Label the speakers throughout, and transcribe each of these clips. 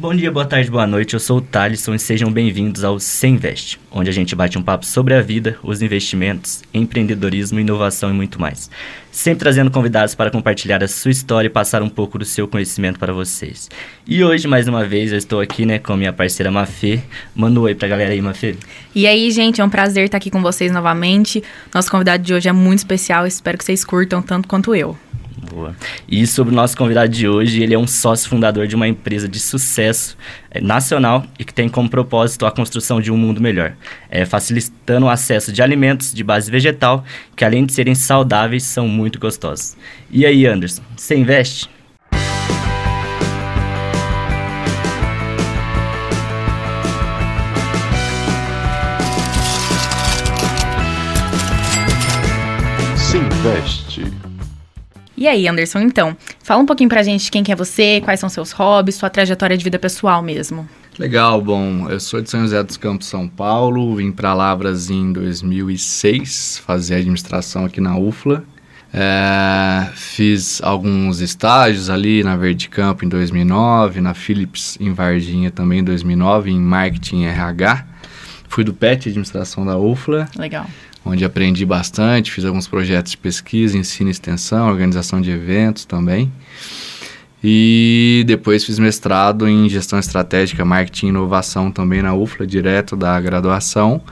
Speaker 1: Bom dia, boa tarde, boa noite. Eu sou o Thalisson e sejam bem-vindos ao Sem Invest, onde a gente bate um papo sobre a vida, os investimentos, empreendedorismo, inovação e muito mais. Sempre trazendo convidados para compartilhar a sua história e passar um pouco do seu conhecimento para vocês. E hoje, mais uma vez, eu estou aqui né, com a minha parceira Mafê. Manda um oi pra galera aí, Mafê.
Speaker 2: E aí, gente, é um prazer estar aqui com vocês novamente. Nosso convidado de hoje é muito especial, espero que vocês curtam tanto quanto eu.
Speaker 1: Boa. E sobre o nosso convidado de hoje, ele é um sócio fundador de uma empresa de sucesso é, nacional e que tem como propósito a construção de um mundo melhor, é, facilitando o acesso de alimentos de base vegetal, que além de serem saudáveis, são muito gostosos. E aí, Anderson, você investe?
Speaker 2: E aí, Anderson, então, fala um pouquinho pra gente quem que é você, quais são seus hobbies, sua trajetória de vida pessoal mesmo.
Speaker 3: Legal, bom, eu sou de São José dos Campos, São Paulo, vim para Lavras em 2006, fazer administração aqui na UFLA. É, fiz alguns estágios ali na Verde Campo em 2009, na Philips em Varginha também em 2009, em Marketing RH. Fui do PET, administração da UFLA.
Speaker 2: Legal
Speaker 3: onde aprendi bastante, fiz alguns projetos de pesquisa, ensino e extensão, organização de eventos também. E depois fiz mestrado em gestão estratégica, marketing e inovação também na UFLA, direto da graduação.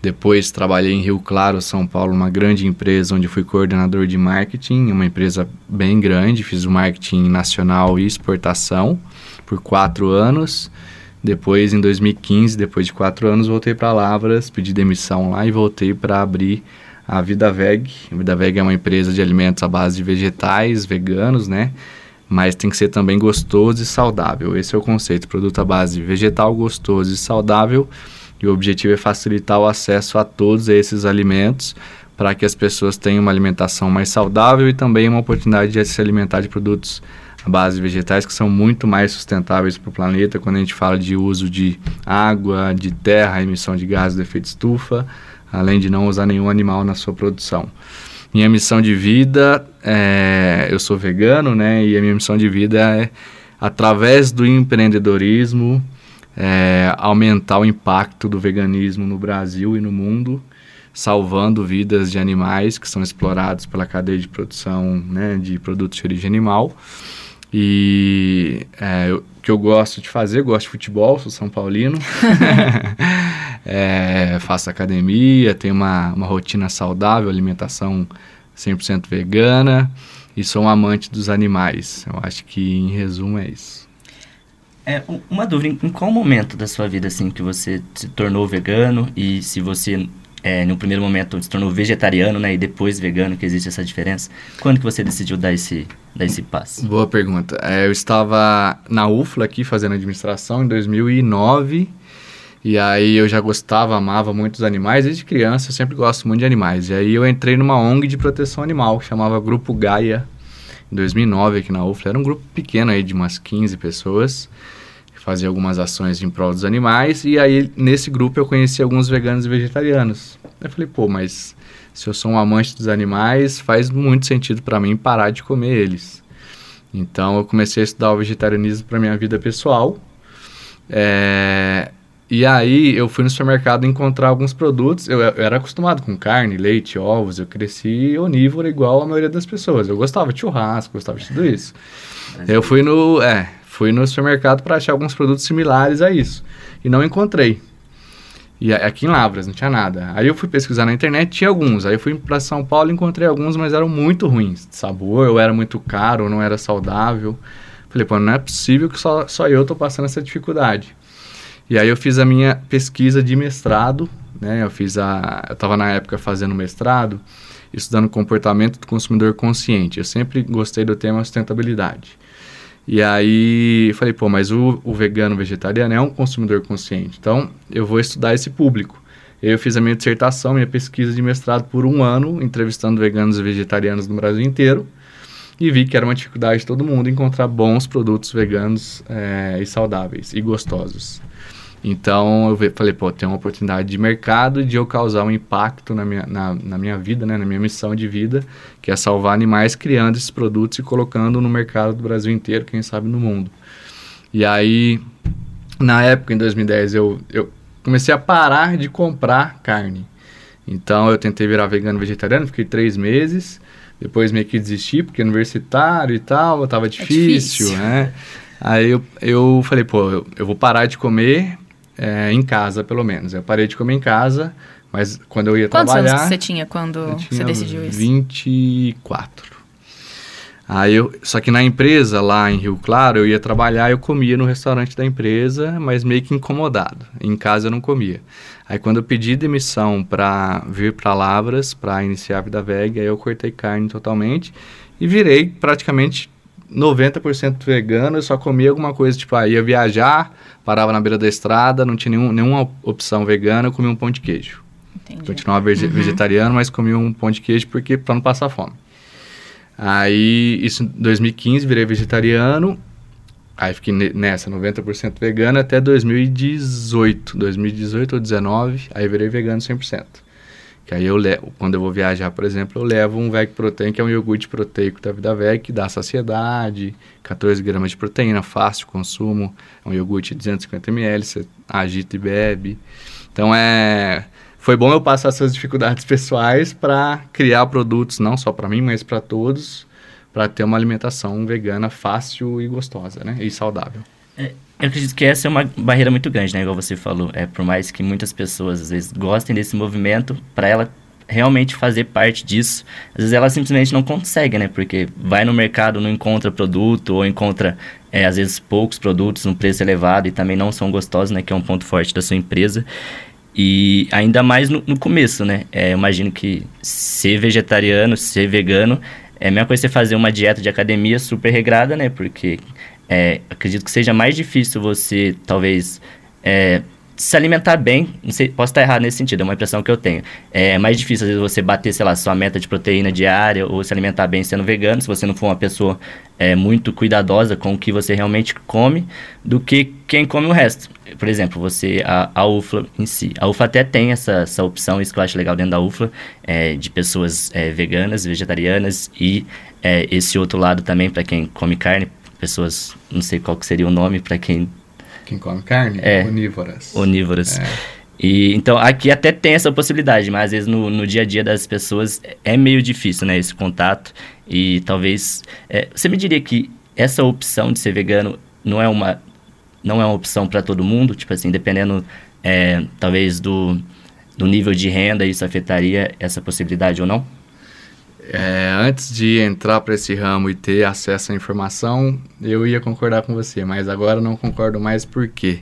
Speaker 3: Depois trabalhei em Rio Claro, São Paulo, uma grande empresa onde fui coordenador de marketing, uma empresa bem grande, fiz o marketing nacional e exportação por quatro anos. Depois, em 2015, depois de quatro anos, voltei para Lavras, pedi demissão lá e voltei para abrir a Vida Veg. A Vida Veg é uma empresa de alimentos à base de vegetais, veganos, né? Mas tem que ser também gostoso e saudável. Esse é o conceito, produto à base vegetal, gostoso e saudável. E o objetivo é facilitar o acesso a todos esses alimentos para que as pessoas tenham uma alimentação mais saudável e também uma oportunidade de se alimentar de produtos a base vegetais que são muito mais sustentáveis para o planeta quando a gente fala de uso de água, de terra, emissão de gases de efeito estufa, além de não usar nenhum animal na sua produção. Minha missão de vida, é, eu sou vegano, né? E a minha missão de vida é, através do empreendedorismo, é, aumentar o impacto do veganismo no Brasil e no mundo, salvando vidas de animais que são explorados pela cadeia de produção né, de produtos de origem animal. E é, o que eu gosto de fazer, gosto de futebol, sou São Paulino. é, faço academia, tenho uma, uma rotina saudável, alimentação 100% vegana e sou um amante dos animais. Eu acho que, em resumo, é isso.
Speaker 1: É, uma dúvida, em qual momento da sua vida assim que você se tornou vegano e se você é, no primeiro momento se tornou vegetariano, né, e depois vegano, que existe essa diferença. Quando que você decidiu dar esse, dar esse passo?
Speaker 3: Boa pergunta. É, eu estava na UFLA aqui fazendo administração em 2009, e aí eu já gostava, amava muito os animais, desde criança eu sempre gosto muito de animais. E aí eu entrei numa ONG de proteção animal, que chamava Grupo Gaia, em 2009 aqui na UFLA. Era um grupo pequeno aí, de umas 15 pessoas, fazia algumas ações em prol dos animais. E aí, nesse grupo, eu conheci alguns veganos e vegetarianos. Eu falei, pô, mas se eu sou um amante dos animais, faz muito sentido para mim parar de comer eles. Então, eu comecei a estudar o vegetarianismo para minha vida pessoal. É, e aí, eu fui no supermercado encontrar alguns produtos. Eu, eu, era acostumado com carne, leite, ovos. Eu cresci onívoro igual a maioria das pessoas. Eu gostava de churrasco, gostava de tudo isso. Eu fui no... É, Fui no supermercado para achar alguns produtos similares a isso. E não encontrei. E aqui em Lavras, não tinha nada. Aí eu fui pesquisar na internet, tinha alguns. Aí eu fui para São Paulo e encontrei alguns, mas eram muito ruins de sabor, ou era muito caro, ou não era saudável. Falei, pô, não é possível que só, só eu tô passando essa dificuldade. E aí eu fiz a minha pesquisa de mestrado, né? Eu fiz a... Eu estava na época fazendo mestrado, estudando comportamento do consumidor consciente. Eu sempre gostei do tema sustentabilidade. E aí falei, pô, mas o, o vegano vegetariano é um consumidor consciente, então eu vou estudar esse público. Eu fiz a minha dissertação, minha pesquisa de mestrado por um ano, entrevistando veganos e vegetarianos no Brasil inteiro, e vi que era uma dificuldade de todo mundo encontrar bons produtos veganos é, e saudáveis e gostosos. Então eu falei, pô, tem uma oportunidade de mercado de eu causar um impacto na minha, na, na, minha vida, né, na minha missão de vida, que é salvar animais criando esses produtos e colocando no mercado do Brasil inteiro, quem sabe no mundo. E aí na época, em 2010, eu, eu comecei a parar de comprar carne. Então eu tentei virar vegano vegetariano, fiquei três meses. Depois meio que desisti, porque universitário e tal, tava difícil, é difícil. né? Aí eu, eu falei, pô, eu, eu vou parar de comer é, em casa, pelo menos. Eu parei de comer em casa, mas quando eu ia
Speaker 2: Quantos
Speaker 3: trabalhar...
Speaker 2: Quantos anos você tinha quando você decidiu isso?
Speaker 3: 24. Aí eu, só que na empresa lá em Rio Claro, eu ia trabalhar, eu comia no restaurante da empresa, mas meio que incomodado. Em casa eu não comia. Aí quando eu pedi demissão para vir para Lavras, para iniciar a vida veg, aí eu cortei carne totalmente e virei praticamente 90% vegano, eu só comia alguma coisa, tipo, aí ah, ia viajar, parava na beira da estrada, não tinha nenhum, nenhuma opção vegana, eu comia um pão de queijo. Entendi. Continuava uhum. vegetariano, mas comia um pão de queijo porque para não passar fome. Aí, isso em 2015, virei vegetariano. Aí fiquei nessa, 90% vegano até 2018. 2018 ou 2019, aí virei vegano 100%. Que aí eu levo, quando eu vou viajar, por exemplo, eu levo um Veg Protein, que é um iogurte proteico da Vida Veg, que dá saciedade, 14 gramas de proteína, fácil consumo. É um iogurte de 250 ml, você agita e bebe. Então é foi bom eu passar essas dificuldades pessoais para criar produtos não só para mim, mas para todos, para ter uma alimentação vegana fácil e gostosa, né? E saudável.
Speaker 1: É, eu acredito que essa é uma barreira muito grande, né? Igual você falou. É, por mais que muitas pessoas, às vezes, gostem desse movimento, para ela realmente fazer parte disso, às vezes ela simplesmente não consegue, né? Porque vai no mercado, não encontra produto, ou encontra, é, às vezes, poucos produtos num preço elevado e também não são gostosos, né? Que é um ponto forte da sua empresa. E ainda mais no, no começo, né? É, imagino que ser vegetariano, ser vegano, é a mesma coisa você fazer uma dieta de academia super regrada, né? Porque é, acredito que seja mais difícil você, talvez, é, se alimentar bem, não sei, posso estar errado nesse sentido, é uma impressão que eu tenho. É mais difícil, às vezes, você bater, sei lá, sua meta de proteína diária ou se alimentar bem sendo vegano, se você não for uma pessoa é, muito cuidadosa com o que você realmente come, do que quem come o resto. Por exemplo, você, a, a UFLA em si. A UFLA até tem essa, essa opção, isso que eu acho legal dentro da UFLA, é, de pessoas é, veganas, vegetarianas e é, esse outro lado também para quem come carne, pessoas, não sei qual que seria o nome para quem
Speaker 3: quem come carne?
Speaker 1: É.
Speaker 3: Onívoras.
Speaker 1: Onívoras. É. E, então, aqui até tem essa possibilidade, mas às vezes no, no dia a dia das pessoas é meio difícil, né? Esse contato. E talvez... É, você me diria que essa opção de ser vegano não é uma, não é uma opção para todo mundo? Tipo assim, dependendo, é, talvez, do, do nível de renda, isso afetaria essa possibilidade ou não?
Speaker 3: É, antes de entrar para esse ramo e ter acesso à informação, eu ia concordar com você, mas agora não concordo mais por quê?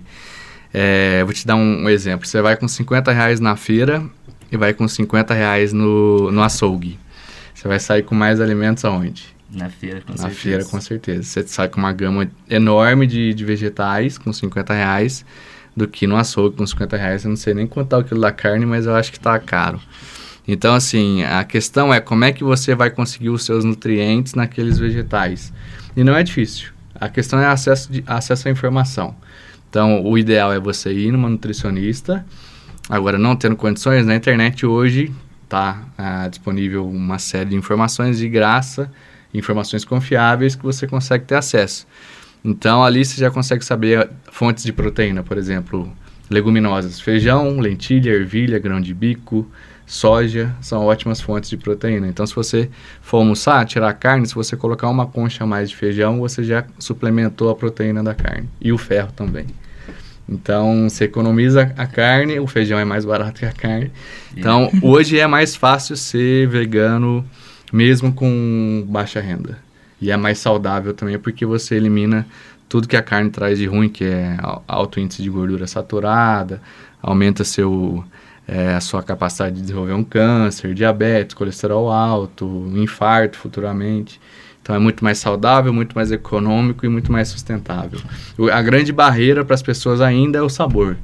Speaker 3: É, vou te dar um, um, exemplo. Você vai com 50 reais na feira e vai com 50 reais no, no açougue. Você vai sair com mais alimentos aonde?
Speaker 1: Na feira, com
Speaker 3: na
Speaker 1: certeza.
Speaker 3: Na feira, com certeza. Você sai com uma gama enorme de, de vegetais com 50 reais do que no açougue com 50 reais. Eu não sei nem quanto tá o quilo da carne, mas eu acho que está caro. Então, assim, a questão é como é que você vai conseguir os seus nutrientes naqueles vegetais. E não é difícil. A questão é acesso, de, acesso à informação. Então, o ideal é você ir numa nutricionista. Agora, não tendo condições, na internet hoje está ah, disponível uma série de informações de graça, informações confiáveis que você consegue ter acesso. Então, ali você já consegue saber fontes de proteína, por exemplo, leguminosas, feijão, lentilha, ervilha, grão de bico, soja são ótimas fontes de proteína. Então, se você for almoçar, tirar a carne, se você colocar uma concha a mais de feijão, você já suplementou a proteína da carne e o ferro também. Então, você economiza a carne, o feijão é mais barato que a carne. Então, hoje é mais fácil ser vegano mesmo com baixa renda. E é mais saudável também porque você elimina tudo que a carne traz de ruim, que é alto índice de gordura saturada, aumenta seu é, a sua capacidade de desenvolver um câncer, diabetes, colesterol alto, infarto futuramente. Então é muito mais saudável, muito mais econômico e muito mais sustentável. A grande barreira para as pessoas ainda é o sabor.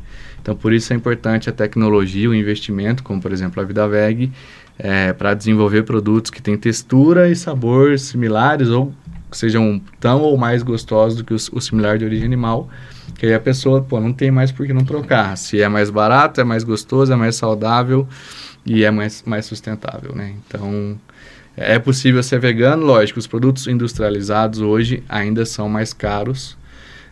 Speaker 3: Então por isso é importante a tecnologia, o investimento, como por exemplo a Vida Veg, é, para desenvolver produtos que têm textura e sabor similares ou sejam tão ou mais gostosos do que o, o similar de origem animal que aí a pessoa, pô, não tem mais por que não trocar. Se é mais barato, é mais gostoso, é mais saudável e é mais, mais sustentável, né? Então, é possível ser vegano, lógico, os produtos industrializados hoje ainda são mais caros,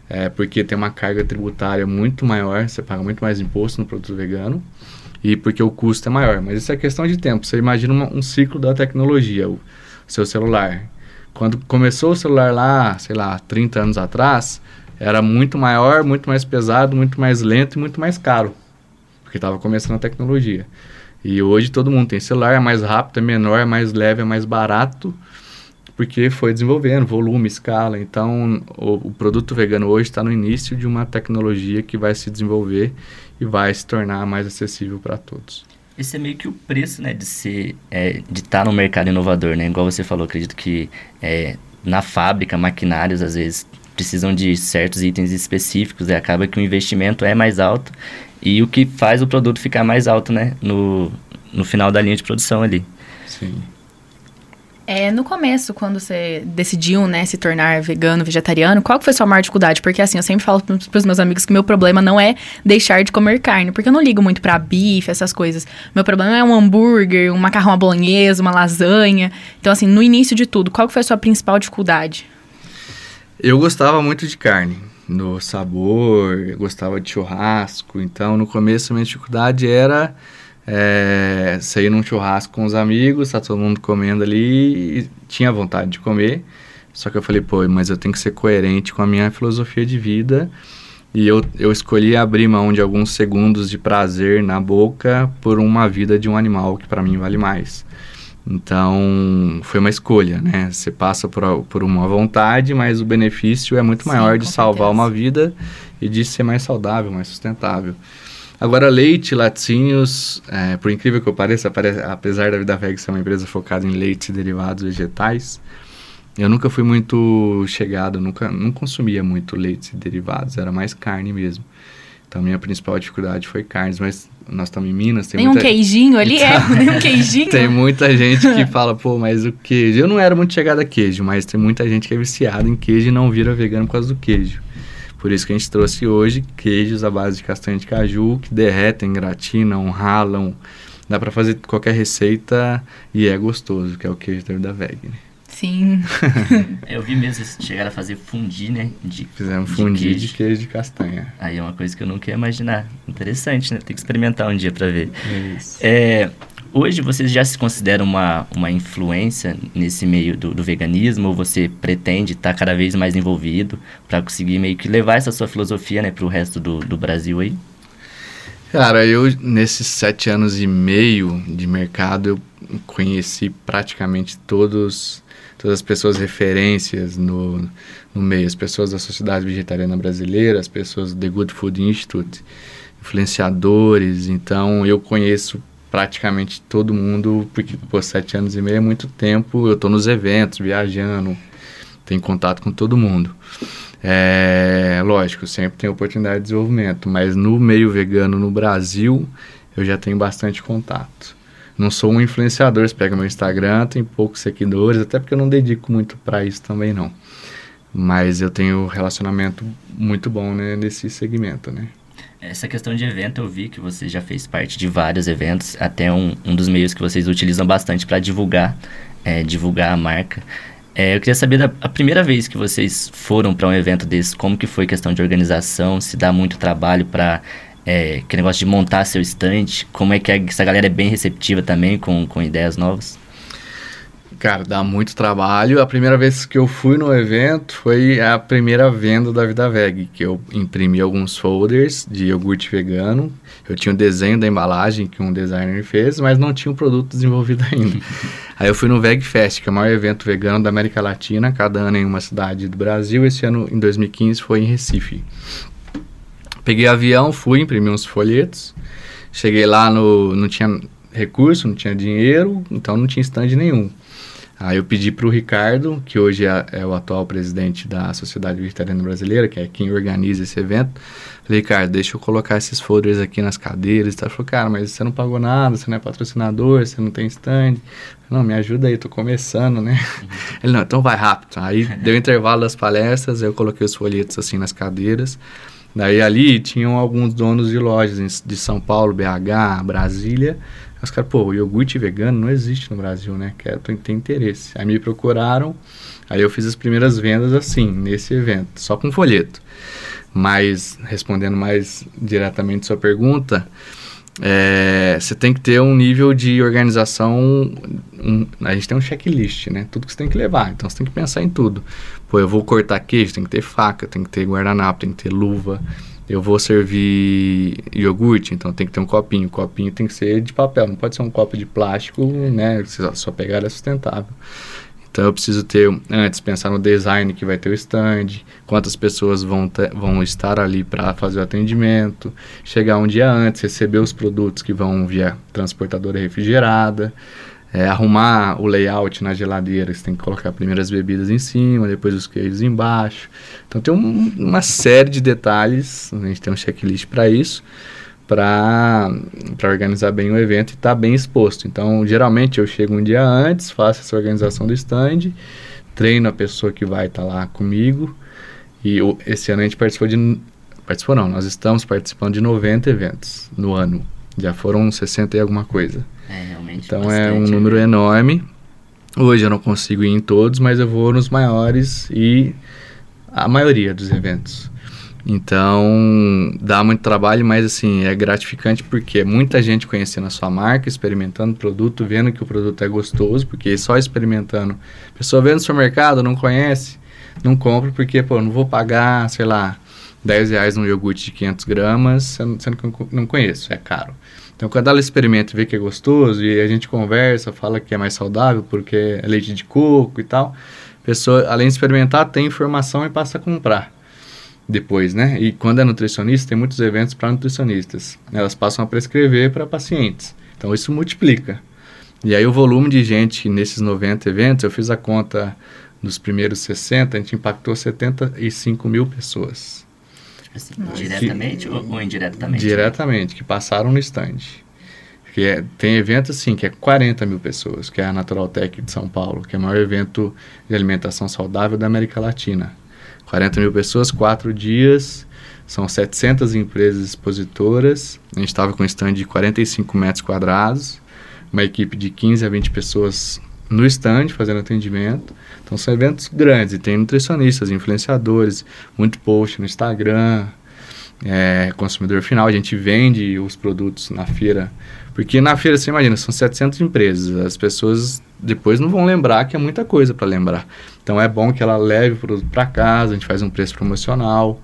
Speaker 3: é, porque tem uma carga tributária muito maior, você paga muito mais imposto no produto vegano e porque o custo é maior. Mas isso é questão de tempo. Você imagina uma, um ciclo da tecnologia, o seu celular. Quando começou o celular lá, sei lá, 30 anos atrás, era muito maior, muito mais pesado, muito mais lento e muito mais caro, porque estava começando a tecnologia. E hoje todo mundo tem celular, é mais rápido, é menor, é mais leve, é mais barato porque foi desenvolvendo volume, escala. Então, o, o produto vegano hoje está no início de uma tecnologia que vai se desenvolver e vai se tornar mais acessível para todos.
Speaker 1: Esse é meio que o preço, né, de ser, é, de estar tá no mercado inovador, né? Igual você falou, acredito que é, na fábrica, maquinários às vezes precisam de certos itens específicos e acaba que o investimento é mais alto e o que faz o produto ficar mais alto, né, no, no final da linha de produção ali.
Speaker 3: Sim.
Speaker 2: É, no começo, quando você decidiu, né, se tornar vegano, vegetariano, qual que foi a sua maior dificuldade? Porque assim, eu sempre falo pros meus amigos que meu problema não é deixar de comer carne, porque eu não ligo muito pra bife, essas coisas. Meu problema é um hambúrguer, um macarrão à bolonhesa, uma lasanha. Então, assim, no início de tudo, qual que foi a sua principal dificuldade?
Speaker 3: Eu gostava muito de carne, no sabor, gostava de churrasco. Então, no começo, a minha dificuldade era é, sair num churrasco com os amigos, tá todo mundo comendo ali e tinha vontade de comer. Só que eu falei, pô, mas eu tenho que ser coerente com a minha filosofia de vida. E eu, eu escolhi abrir mão de alguns segundos de prazer na boca por uma vida de um animal que para mim vale mais. Então, foi uma escolha, né? Você passa por, por uma vontade, mas o benefício é muito maior Sim, de salvar certeza. uma vida e de ser mais saudável, mais sustentável. Agora, leite, laticínios, é, por incrível que eu pareça, apesar da Vida Veg ser uma empresa focada em leite e derivados vegetais, eu nunca fui muito chegado, nunca não consumia muito leite e derivados, era mais carne mesmo. Então, minha principal dificuldade foi carnes, mas nós estamos em Minas.
Speaker 2: Tem, muita... um queijinho ali? É, nem um queijinho.
Speaker 3: tem muita gente que fala, pô, mas o queijo... Eu não era muito chegado a queijo, mas tem muita gente que é viciada em queijo e não vira vegano por causa do queijo. Por isso que a gente trouxe hoje queijos à base de castanha de caju que derretem, gratinam, ralam. Dá para fazer qualquer receita e é gostoso, que é o queijo da Veg, né?
Speaker 2: Sim.
Speaker 1: Eu vi mesmo vocês chegaram a fazer fundi, né?
Speaker 3: De, Fizemos de fundi queijo. de queijo de castanha.
Speaker 1: Aí é uma coisa que eu nunca ia imaginar. Interessante, né? Tem que experimentar um dia para ver.
Speaker 3: Isso.
Speaker 1: É, Hoje vocês já se consideram uma, uma influência nesse meio do, do veganismo ou você pretende estar tá cada vez mais envolvido para conseguir meio que levar essa sua filosofia né, para o resto do, do Brasil aí?
Speaker 3: Cara, eu nesses sete anos e meio de mercado eu conheci praticamente todos todas as pessoas referências no, no meio, as pessoas da Sociedade Vegetariana Brasileira, as pessoas do The Good Food Institute, influenciadores, então eu conheço praticamente todo mundo, porque por sete anos e meio é muito tempo, eu estou nos eventos, viajando, tenho contato com todo mundo. É, lógico, sempre tem oportunidade de desenvolvimento, mas no meio vegano no Brasil, eu já tenho bastante contato. Não sou um influenciador, você pega meu Instagram, tem poucos seguidores, até porque eu não dedico muito para isso também não. Mas eu tenho relacionamento muito bom né, nesse segmento, né?
Speaker 1: Essa questão de evento, eu vi que você já fez parte de vários eventos, até um, um dos meios que vocês utilizam bastante para divulgar, é, divulgar a marca. É, eu queria saber da a primeira vez que vocês foram para um evento desse, como que foi questão de organização, se dá muito trabalho para é, que negócio de montar seu stand, como é que essa galera é bem receptiva também com, com ideias novas?
Speaker 3: Cara, dá muito trabalho. A primeira vez que eu fui no evento foi a primeira venda da Vida Veg, que eu imprimi alguns folders de iogurte vegano. Eu tinha o desenho da embalagem que um designer fez, mas não tinha o produto desenvolvido ainda. Aí eu fui no Veg Fest, que é o maior evento vegano da América Latina, cada ano em uma cidade do Brasil. Esse ano, em 2015, foi em Recife. Peguei avião, fui, imprimi uns folhetos. Cheguei lá, no, não tinha recurso, não tinha dinheiro, então não tinha stand nenhum. Aí eu pedi para o Ricardo, que hoje é, é, o atual presidente da Sociedade Vegetariana Brasileira, que é quem organiza esse evento. Falei, Ricardo, deixa eu colocar esses folders aqui nas cadeiras. Ele falou, cara, mas você não pagou nada, você não é patrocinador, você não tem stand. Não, me ajuda aí, tô começando, né? Uhum. Ele, não, então vai rápido. Aí deu intervalo das palestras, eu coloquei os folhetos assim nas cadeiras. Daí ali tinham alguns donos de lojas de São Paulo, BH, Brasília, os caras, pô, iogurte vegano não existe no Brasil, né? Quero, tem interesse. Aí me procuraram, aí eu fiz as primeiras vendas assim, nesse evento, só com folheto. Mas, respondendo mais diretamente sua pergunta, é, você tem que ter um nível de organização. Um, a gente tem um checklist, né? Tudo que você tem que levar. Então você tem que pensar em tudo. Pô, eu vou cortar queijo, tem que ter faca, tem que ter guardanapo, tem que ter luva. Eu vou servir iogurte, então tem que ter um copinho. O copinho tem que ser de papel, não pode ser um copo de plástico, né? Só pegar é sustentável. Então eu preciso ter, antes, pensar no design que vai ter o stand, quantas pessoas vão, ter, vão estar ali para fazer o atendimento, chegar um dia antes, receber os produtos que vão via transportadora refrigerada, é, arrumar o layout na geladeira, você tem que colocar primeiro as bebidas em cima, depois os queijos embaixo. Então tem um, uma série de detalhes, a gente tem um checklist para isso para organizar bem o evento e estar tá bem exposto. Então, geralmente eu chego um dia antes, faço essa organização do stand, treino a pessoa que vai estar tá lá comigo. E o, esse ano a gente participou de. Participou não, nós estamos participando de 90 eventos no ano. Já foram 60 e alguma coisa.
Speaker 1: É, realmente.
Speaker 3: Então bastante, é um número né? enorme. Hoje eu não consigo ir em todos, mas eu vou nos maiores e a maioria dos eventos. Então, dá muito trabalho, mas assim, é gratificante porque muita gente conhecendo a sua marca, experimentando o produto, vendo que o produto é gostoso, porque só experimentando. A pessoa vê no supermercado, não conhece, não compra porque, pô, não vou pagar, sei lá, 10 reais num iogurte de 500 gramas, sendo que eu não conheço, é caro. Então, quando ela experimenta e vê que é gostoso, e a gente conversa, fala que é mais saudável porque é leite de coco e tal, a pessoa, além de experimentar, tem informação e passa a comprar depois, né? E quando é nutricionista, tem muitos eventos para nutricionistas. Elas passam a prescrever para pacientes. Então isso multiplica. E aí o volume de gente nesses 90 eventos, eu fiz a conta nos primeiros 60, a gente impactou 75 mil pessoas.
Speaker 1: Assim, diretamente que, ou, ou, indiretamente?
Speaker 3: Diretamente, que passaram no stand. Que é, tem evento assim, que é 40 mil pessoas, que é a Natural Tech de São Paulo, que é o maior evento de alimentação saudável da América Latina. 40 mil pessoas, quatro dias, são 700 empresas expositoras. A gente estava com um stand de 45 metros quadrados, uma equipe de 15 a 20 pessoas no stand fazendo atendimento. Então são eventos grandes e tem nutricionistas, influenciadores, muito post no Instagram, é, consumidor final. A gente vende os produtos na feira, porque na feira você imagina, são 700 empresas, as pessoas depois não vão lembrar que é muita coisa para lembrar. Então é bom que ela leve o produto para casa, a gente faz um preço promocional.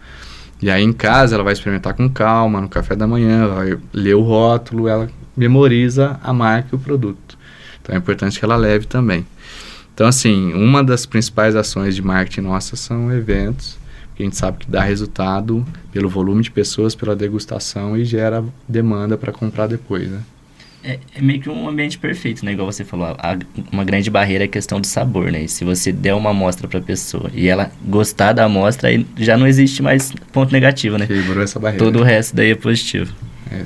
Speaker 3: E aí em casa ela vai experimentar com calma, no café da manhã, vai ler o rótulo, ela memoriza a marca e o produto. Então é importante que ela leve também. Então assim, uma das principais ações de marketing nossas são eventos, que a gente sabe que dá resultado pelo volume de pessoas, pela degustação e gera demanda para comprar depois, né?
Speaker 1: É, é, meio que um ambiente perfeito, né? Igual você falou, a, uma grande barreira é a questão do sabor, né? E se você der uma amostra para a pessoa e ela gostar da amostra, aí já não existe mais ponto negativo, né?
Speaker 3: Quebrou essa barreira.
Speaker 1: Todo o resto daí é positivo.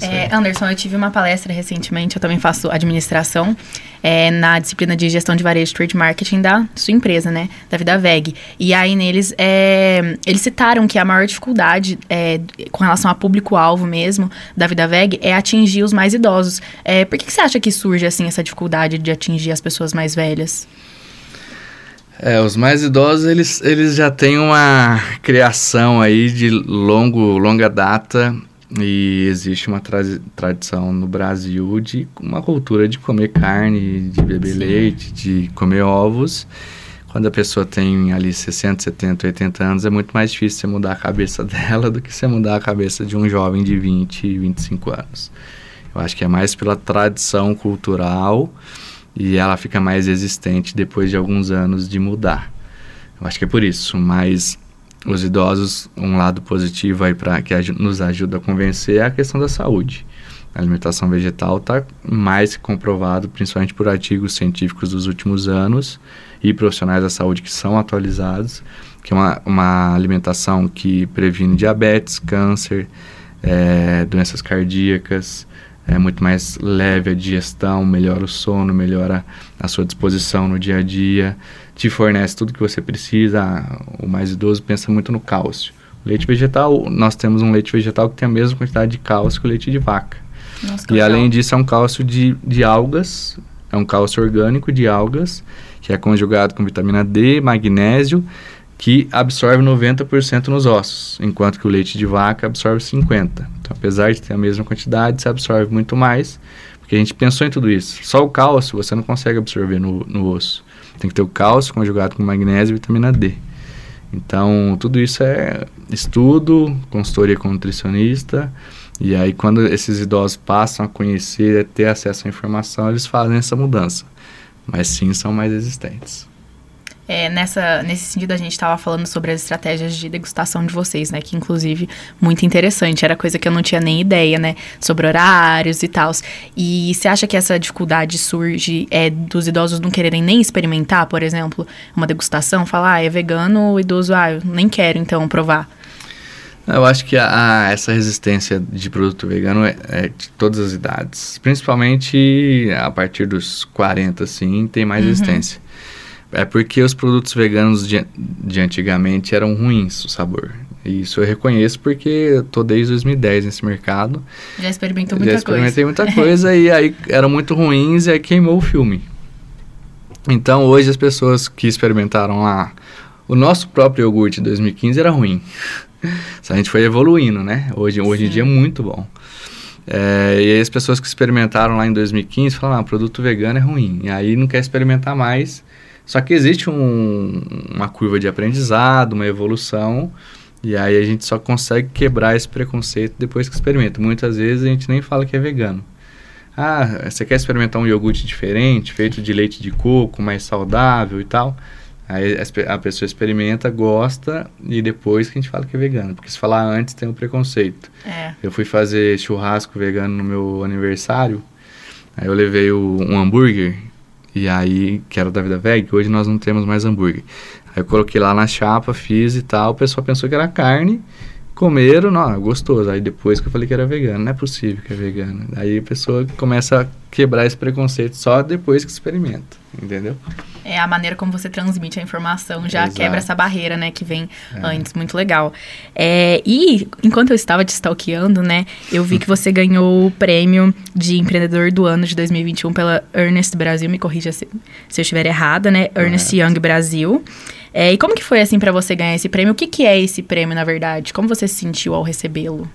Speaker 2: É, é, Anderson, eu tive uma palestra recentemente, eu também faço administração, é, na disciplina de gestão de varejo trade marketing da sua empresa, né? Da Vida Veg. E aí neles, é, eles citaram que a maior dificuldade é, com relação a público-alvo mesmo da Vida Veg é atingir os mais idosos. É, por que, que você acha que surge, assim, essa dificuldade de atingir as pessoas mais velhas?
Speaker 3: É, os mais idosos, eles, eles já têm uma criação aí de longo, longa data e existe uma tra tradição no Brasil de uma cultura de comer carne, de beber Sim. leite, de comer ovos. Quando a pessoa tem ali 60, 70, 80 anos, é muito mais difícil você mudar a cabeça dela do que você mudar a cabeça de um jovem de 20, 25 anos. Eu acho que é mais pela tradição cultural e ela fica mais existente depois de alguns anos de mudar. Eu acho que é por isso, mas os idosos, um lado positivo aí para que nos ajuda a convencer é a questão da saúde. A alimentação vegetal está mais comprovado, principalmente por artigos científicos dos últimos anos e profissionais da saúde que são atualizados, que é uma, uma alimentação que previne diabetes, câncer, é, doenças cardíacas, é muito mais leve a digestão, melhora o sono, melhora a sua disposição no dia a dia, te fornece tudo que você precisa. O mais idoso pensa muito no cálcio. O leite vegetal, nós temos um leite vegetal que tem a mesma quantidade de cálcio que o leite de vaca. Nossa, e além disso, é um cálcio de, de algas, é um cálcio orgânico de algas, que é conjugado com vitamina D, magnésio, que absorve 90% nos ossos, enquanto que o leite de vaca absorve 50%. Então, apesar de ter a mesma quantidade, você absorve muito mais, porque a gente pensou em tudo isso. Só o cálcio você não consegue absorver no, no osso. Tem que ter o cálcio conjugado com magnésio e vitamina D. Então, tudo isso é estudo, consultoria com nutricionista, e aí quando esses idosos passam a conhecer, ter acesso à informação, eles fazem essa mudança. Mas sim, são mais resistentes.
Speaker 2: É, nessa, nesse sentido, a gente estava falando sobre as estratégias de degustação de vocês, né? Que, inclusive, muito interessante. Era coisa que eu não tinha nem ideia, né? Sobre horários e tal. E você acha que essa dificuldade surge é, dos idosos não quererem nem experimentar, por exemplo, uma degustação? Falar, ah, é vegano, o idoso, ah, eu nem quero, então, provar.
Speaker 3: Eu acho que a, a, essa resistência de produto vegano é, é, de todas as idades. Principalmente a partir dos 40, assim, tem mais uhum. resistência. É porque os produtos veganos de, de antigamente eram ruins o sabor. E isso eu reconheço porque eu tô desde 2010 nesse mercado.
Speaker 2: Já experimentou muita
Speaker 3: coisa. Já experimentei
Speaker 2: coisa.
Speaker 3: muita coisa e aí eram muito ruins e aí queimou o filme. Então hoje as pessoas que experimentaram lá, o nosso próprio iogurte de 2015 era ruim. a gente foi evoluindo, né? Hoje, hoje em dia é muito bom. É, e aí as pessoas que experimentaram lá em 2015 falaram, ah, produto vegano é ruim. E aí não quer experimentar mais só que existe um, uma curva de aprendizado, uma evolução, e aí a gente só consegue quebrar esse preconceito depois que experimenta. Muitas vezes a gente nem fala que é vegano. Ah, você quer experimentar um iogurte diferente, feito de leite de coco, mais saudável e tal? Aí a pessoa experimenta, gosta e depois que a gente fala que é vegano. Porque se falar antes tem um preconceito.
Speaker 2: É.
Speaker 3: Eu fui fazer churrasco vegano no meu aniversário. Aí eu levei o, um hambúrguer e aí, que era da Vida Veg, hoje nós não temos mais hambúrguer. Aí eu coloquei lá na chapa, fiz e tal, o pessoal pensou que era carne, comeram, não, gostoso. Aí depois que eu falei que era vegano, não é possível que é vegano. Aí a pessoa começa a quebrar esse preconceito só depois que experimenta, entendeu?
Speaker 2: É a maneira como você transmite a informação, já Exato. quebra essa barreira, né, que vem é. antes, muito legal. É, e enquanto eu estava te stalkeando, né, eu vi que você ganhou o prêmio de empreendedor do ano de 2021 pela Ernest Brasil, me corrija se, se eu estiver errada, né, Ernest Young Brasil. É, e como que foi, assim, para você ganhar esse prêmio? O que, que é esse prêmio, na verdade? Como você se sentiu ao recebê-lo?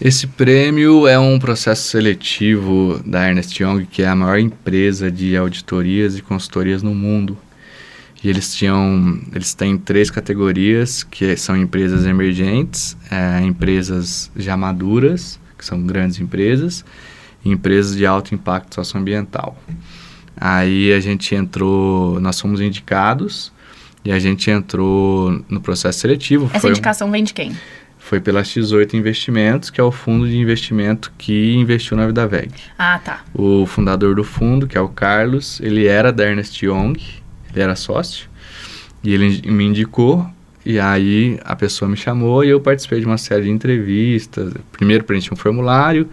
Speaker 3: Esse prêmio é um processo seletivo da Ernest Young, que é a maior empresa de auditorias e consultorias no mundo. E eles tinham, eles têm três categorias, que são empresas emergentes, é, empresas já maduras, que são grandes empresas, e empresas de alto impacto socioambiental. Aí a gente entrou, nós fomos indicados e a gente entrou no processo seletivo.
Speaker 2: Essa indicação vem de quem?
Speaker 3: Foi pela X8 Investimentos, que é o fundo de investimento que investiu na Vida Veg.
Speaker 2: Ah, tá.
Speaker 3: O fundador do fundo, que é o Carlos, ele era da Ernest Young, ele era sócio, e ele me indicou, e aí a pessoa me chamou e eu participei de uma série de entrevistas. Primeiro preenchi um formulário,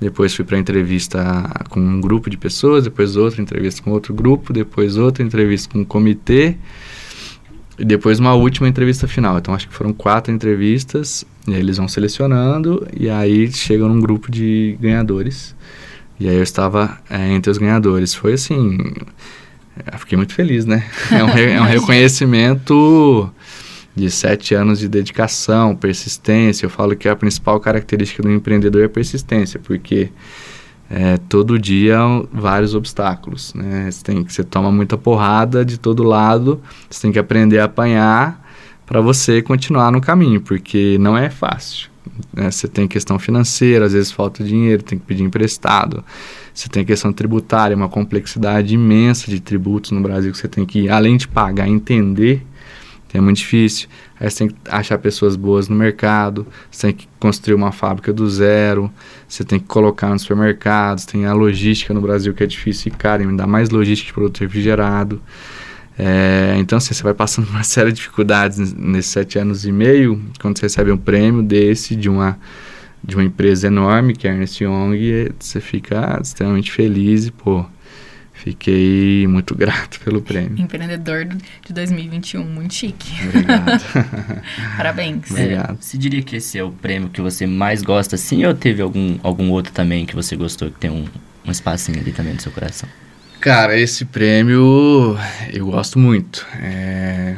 Speaker 3: depois fui para entrevista com um grupo de pessoas, depois outra entrevista com outro grupo, depois outra entrevista com um comitê, e depois uma última entrevista final. Então acho que foram quatro entrevistas, eles vão selecionando, e aí chegam num grupo de ganhadores. E aí eu estava é, entre os ganhadores. Foi assim. Fiquei muito feliz, né? É um, é um reconhecimento de sete anos de dedicação, persistência. Eu falo que a principal característica do empreendedor é persistência, porque é, todo dia vários obstáculos. Né? Você, tem, você toma muita porrada de todo lado, você tem que aprender a apanhar para você continuar no caminho, porque não é fácil. Né? Você tem questão financeira, às vezes falta dinheiro, tem que pedir emprestado. Você tem questão tributária, uma complexidade imensa de tributos no Brasil que você tem que, além de pagar, entender é muito difícil. Aí você tem que achar pessoas boas no mercado, você tem que construir uma fábrica do zero, você tem que colocar nos supermercados, tem a logística no Brasil que é difícil e cara, ainda mais logística de produto refrigerado. É, então, assim, você vai passando uma série de dificuldades nesses sete anos e meio, quando você recebe um prêmio desse de uma, de uma empresa enorme, que é a Ernest Young, você fica extremamente feliz e, pô, Fiquei muito grato pelo prêmio.
Speaker 2: Empreendedor de 2021, muito chique.
Speaker 3: Obrigado.
Speaker 2: Parabéns.
Speaker 1: Obrigado. É, você diria que esse é o prêmio que você mais gosta, sim, ou teve algum, algum outro também que você gostou, que tem um, um espacinho ali também no seu coração?
Speaker 3: Cara, esse prêmio eu gosto muito. É,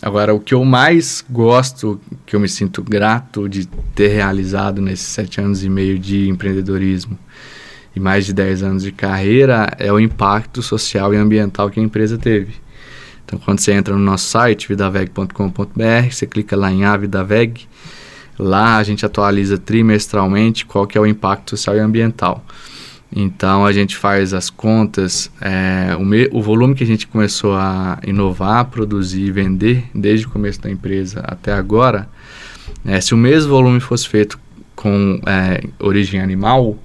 Speaker 3: Agora, o que eu mais gosto, que eu me sinto grato de ter realizado nesses sete anos e meio de empreendedorismo e mais de dez anos de carreira, é o impacto social e ambiental que a empresa teve. Então, quando você entra no nosso site, vidaveg.com.br, você clica lá em A Vidaveg, lá a gente atualiza trimestralmente qual que é o impacto social e ambiental. Então a gente faz as contas, é, o, me, o volume que a gente começou a inovar, produzir e vender desde o começo da empresa até agora, é, se o mesmo volume fosse feito com é, origem animal,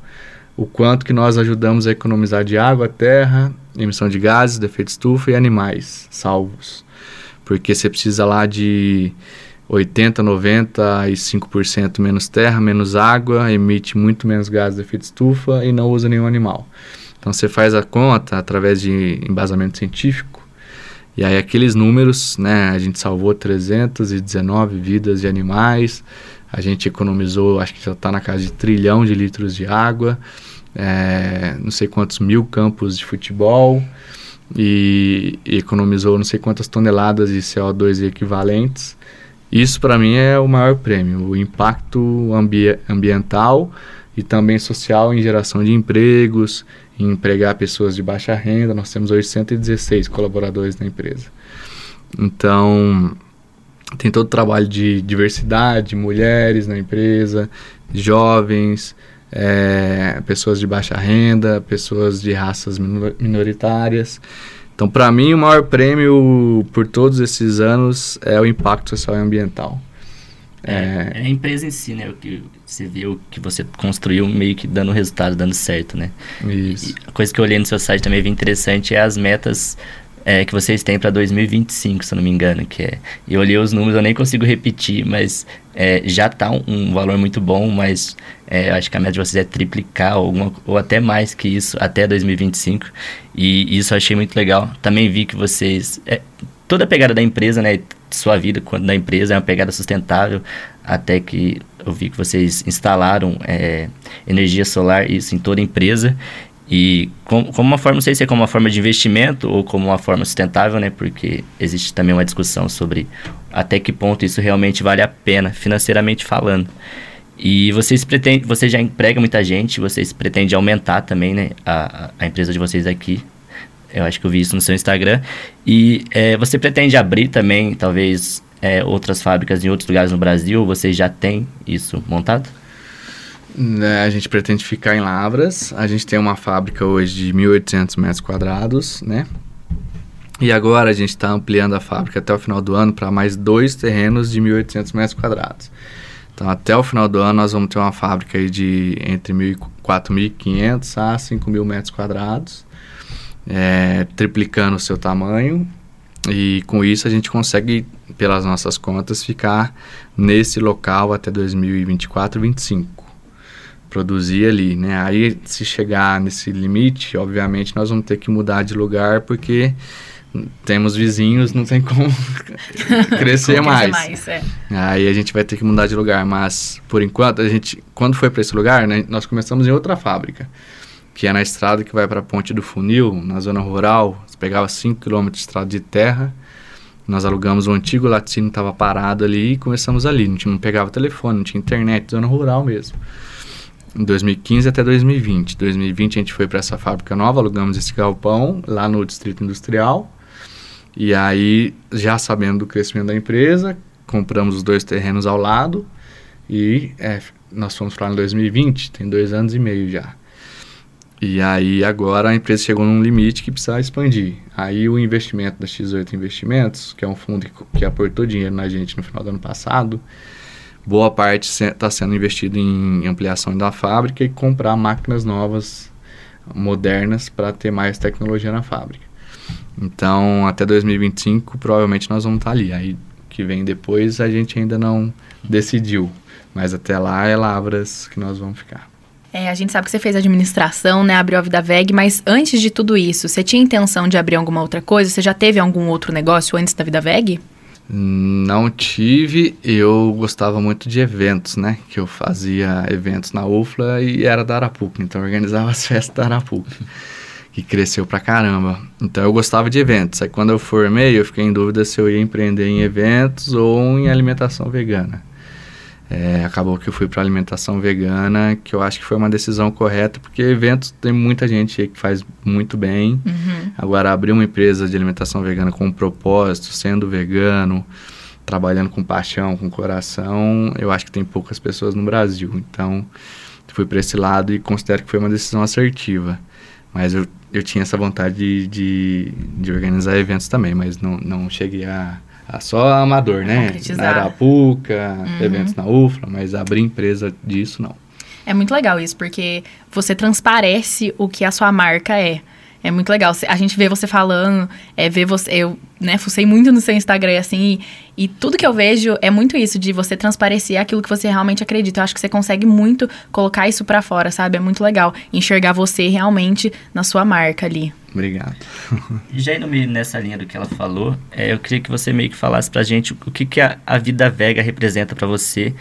Speaker 3: o quanto que nós ajudamos a economizar de água, terra, emissão de gases, defeito de estufa e animais salvos. Porque você precisa lá de 80, 95% menos terra, menos água, emite muito menos gás de efeito estufa e não usa nenhum animal. Então você faz a conta através de embasamento científico e aí aqueles números, né, a gente salvou 319 vidas de animais, a gente economizou, acho que já está na casa de trilhão de litros de água, é, não sei quantos mil campos de futebol e, e economizou não sei quantas toneladas de CO2 equivalentes. Isso para mim é o maior prêmio, o impacto ambi ambiental e também social em geração de empregos, em empregar pessoas de baixa renda. Nós temos hoje 116 colaboradores na empresa. Então, tem todo o trabalho de diversidade, mulheres na empresa, jovens, é, pessoas de baixa renda, pessoas de raças minoritárias. Então, para mim, o maior prêmio por todos esses anos é o impacto social e ambiental.
Speaker 1: É, é, é a empresa em si, né? O que você viu que você construiu meio que dando resultado, dando certo, né?
Speaker 3: Isso. E
Speaker 1: a coisa que eu olhei no seu site também bem interessante é as metas é, que vocês têm para 2025, se eu não me engano, que é. Eu olhei os números, eu nem consigo repetir, mas é, já está um, um, valor muito bom, mas é, acho que a meta de vocês é triplicar ou, ou até mais que isso até 2025. E isso eu achei muito legal. Também vi que vocês. É, toda a pegada da empresa, né? Sua vida quando da empresa é uma pegada sustentável, até que eu vi que vocês instalaram é, energia solar, isso em toda a empresa. E como, como uma forma, não sei se é como uma forma de investimento ou como uma forma sustentável, né? Porque existe também uma discussão sobre até que ponto isso realmente vale a pena, financeiramente falando. E vocês pretendem, você já emprega muita gente, vocês pretendem aumentar também, né? A, a empresa de vocês aqui. Eu acho que eu vi isso no seu Instagram. E é, você pretende abrir também, talvez, é, outras fábricas em outros lugares no Brasil? Vocês já têm isso montado?
Speaker 3: Né, a gente pretende ficar em Lavras. A gente tem uma fábrica hoje de 1.800 metros quadrados, né? E agora a gente está ampliando a fábrica até o final do ano para mais dois terrenos de 1.800 metros quadrados. Então, até o final do ano, nós vamos ter uma fábrica aí de entre 4.500 a 5.000 metros quadrados, é, triplicando o seu tamanho. E com isso, a gente consegue, pelas nossas contas, ficar nesse local até 2024, 2025 produzir ali, né? Aí, se chegar nesse limite, obviamente, nós vamos ter que mudar de lugar, porque temos vizinhos, não tem como crescer como mais. mais é. Aí a gente vai ter que mudar de lugar, mas por enquanto a gente, quando foi para esse lugar, né, nós começamos em outra fábrica, que é na estrada que vai para a Ponte do Funil, na zona rural. Você pegava 5 km de estrada de terra. Nós alugamos o antigo laticínio, estava parado ali e começamos ali. A gente não pegava telefone, não tinha internet, zona rural mesmo em 2015 até 2020. 2020 a gente foi para essa fábrica nova, alugamos esse galpão lá no Distrito Industrial. E aí, já sabendo do crescimento da empresa, compramos os dois terrenos ao lado e é, nós fomos para lá em 2020, tem dois anos e meio já. E aí agora a empresa chegou num limite que precisa expandir. Aí o investimento da X8 Investimentos, que é um fundo que, que aportou dinheiro na gente no final do ano passado, boa parte está sendo investido em ampliação da fábrica e comprar máquinas novas, modernas, para ter mais tecnologia na fábrica. Então, até 2025, provavelmente nós vamos estar tá ali. Aí, que vem depois, a gente ainda não decidiu. Mas até lá é Lavras que nós vamos ficar.
Speaker 2: É, a gente sabe que você fez administração, né? Abriu a Vida Veg, mas antes de tudo isso, você tinha intenção de abrir alguma outra coisa? Você já teve algum outro negócio antes da Vida Veg?
Speaker 3: Não tive, eu gostava muito de eventos, né? Que eu fazia eventos na UFLA e era da Arapuca, então eu organizava as festas da Arapuca. que cresceu pra caramba. Então eu gostava de eventos. Aí quando eu formei, eu fiquei em dúvida se eu ia empreender em eventos ou em alimentação vegana. É, acabou que eu fui para alimentação vegana, que eu acho que foi uma decisão correta, porque eventos tem muita gente que faz muito bem. Uhum. Agora, abrir uma empresa de alimentação vegana com um propósito, sendo vegano, trabalhando com paixão, com coração, eu acho que tem poucas pessoas no Brasil. Então, fui para esse lado e considero que foi uma decisão assertiva. Mas eu, eu tinha essa vontade de, de, de organizar eventos também, mas não, não cheguei a só amador, né? Na Arapuca, uhum. eventos na UFLA, mas abrir empresa disso não.
Speaker 2: É muito legal isso, porque você transparece o que a sua marca é. É muito legal. A gente vê você falando, é ver você. Eu, né, fucei muito no seu Instagram, assim, e, e, tudo que eu vejo é muito isso, de você transparecer aquilo que você realmente acredita. Eu acho que você consegue muito colocar isso para fora, sabe? É muito legal enxergar você realmente na sua marca ali.
Speaker 3: Obrigado.
Speaker 1: Já indo nessa linha do que ela falou, é, eu queria que você meio que falasse pra gente o que, que a, a vida vega representa para você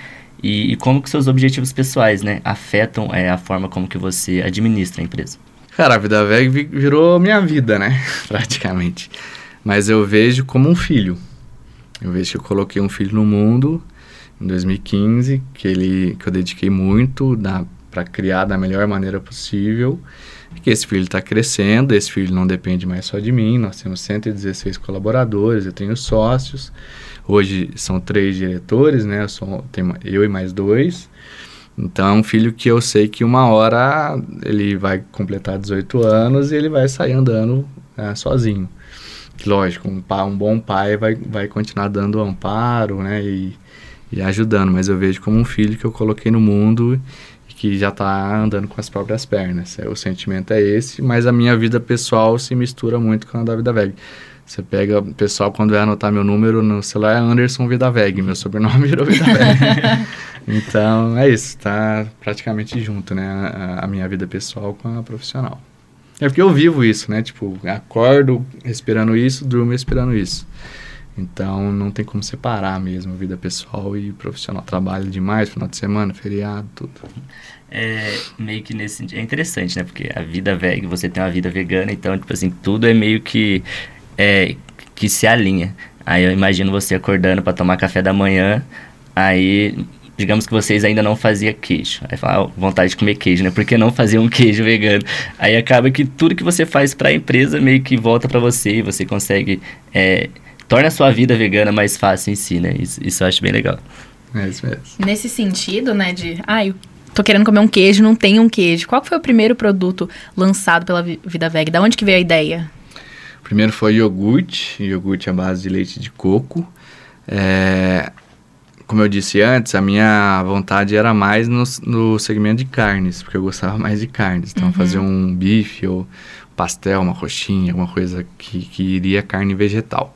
Speaker 1: e, e, como que seus objetivos pessoais, né, afetam é, a forma como que você administra a empresa.
Speaker 3: Cara, a vida vega virou minha vida, né, praticamente. Mas eu vejo como um filho. Eu vejo que eu coloquei um filho no mundo em 2015, que ele que eu dediquei muito para criar da melhor maneira possível que esse filho está crescendo, esse filho não depende mais só de mim, nós temos 116 colaboradores, eu tenho sócios, hoje são três diretores, né, eu, sou, tenho, eu e mais dois, então é um filho que eu sei que uma hora ele vai completar 18 anos e ele vai sair andando né, sozinho. Lógico, um, pai, um bom pai vai, vai continuar dando amparo, né, e, e ajudando, mas eu vejo como um filho que eu coloquei no mundo que já está andando com as próprias pernas. É, o sentimento é esse, mas a minha vida pessoal se mistura muito com a da Vida Veg. Você pega, o pessoal, quando vai anotar meu número no celular, é Anderson Vida Veg, meu sobrenome virou Vida Veg. então, é isso, tá praticamente junto, né, a, a, minha vida pessoal com a profissional. É porque eu vivo isso, né, tipo, acordo respirando isso, durmo respirando isso. Então não tem como separar mesmo vida pessoal e profissional. Trabalho demais, final de semana, feriado, tudo.
Speaker 1: É meio que nesse é interessante, né? Porque a vida vega, você tem uma vida vegana, então tipo assim, tudo é meio que é, que se alinha. Aí eu imagino você acordando para tomar café da manhã, aí digamos que vocês ainda não faziam queijo. Aí fala, ah, vontade de comer queijo, né? Por que não fazer um queijo vegano? Aí acaba que tudo que você faz para a empresa meio que volta para você e você consegue é, torna a sua vida vegana mais fácil em si, né? Isso, isso eu acho bem legal.
Speaker 3: É isso mesmo.
Speaker 2: Nesse sentido, né, de, ah, eu tô querendo comer um queijo, não tem um queijo. Qual foi o primeiro produto lançado pela Vida Veg? Da onde que veio a ideia?
Speaker 3: O primeiro foi iogurte, iogurte à base de leite de coco. É, como eu disse antes, a minha vontade era mais no, no segmento de carnes, porque eu gostava mais de carnes. Então, uhum. fazer um bife ou pastel, uma coxinha, alguma coisa que, que iria carne vegetal.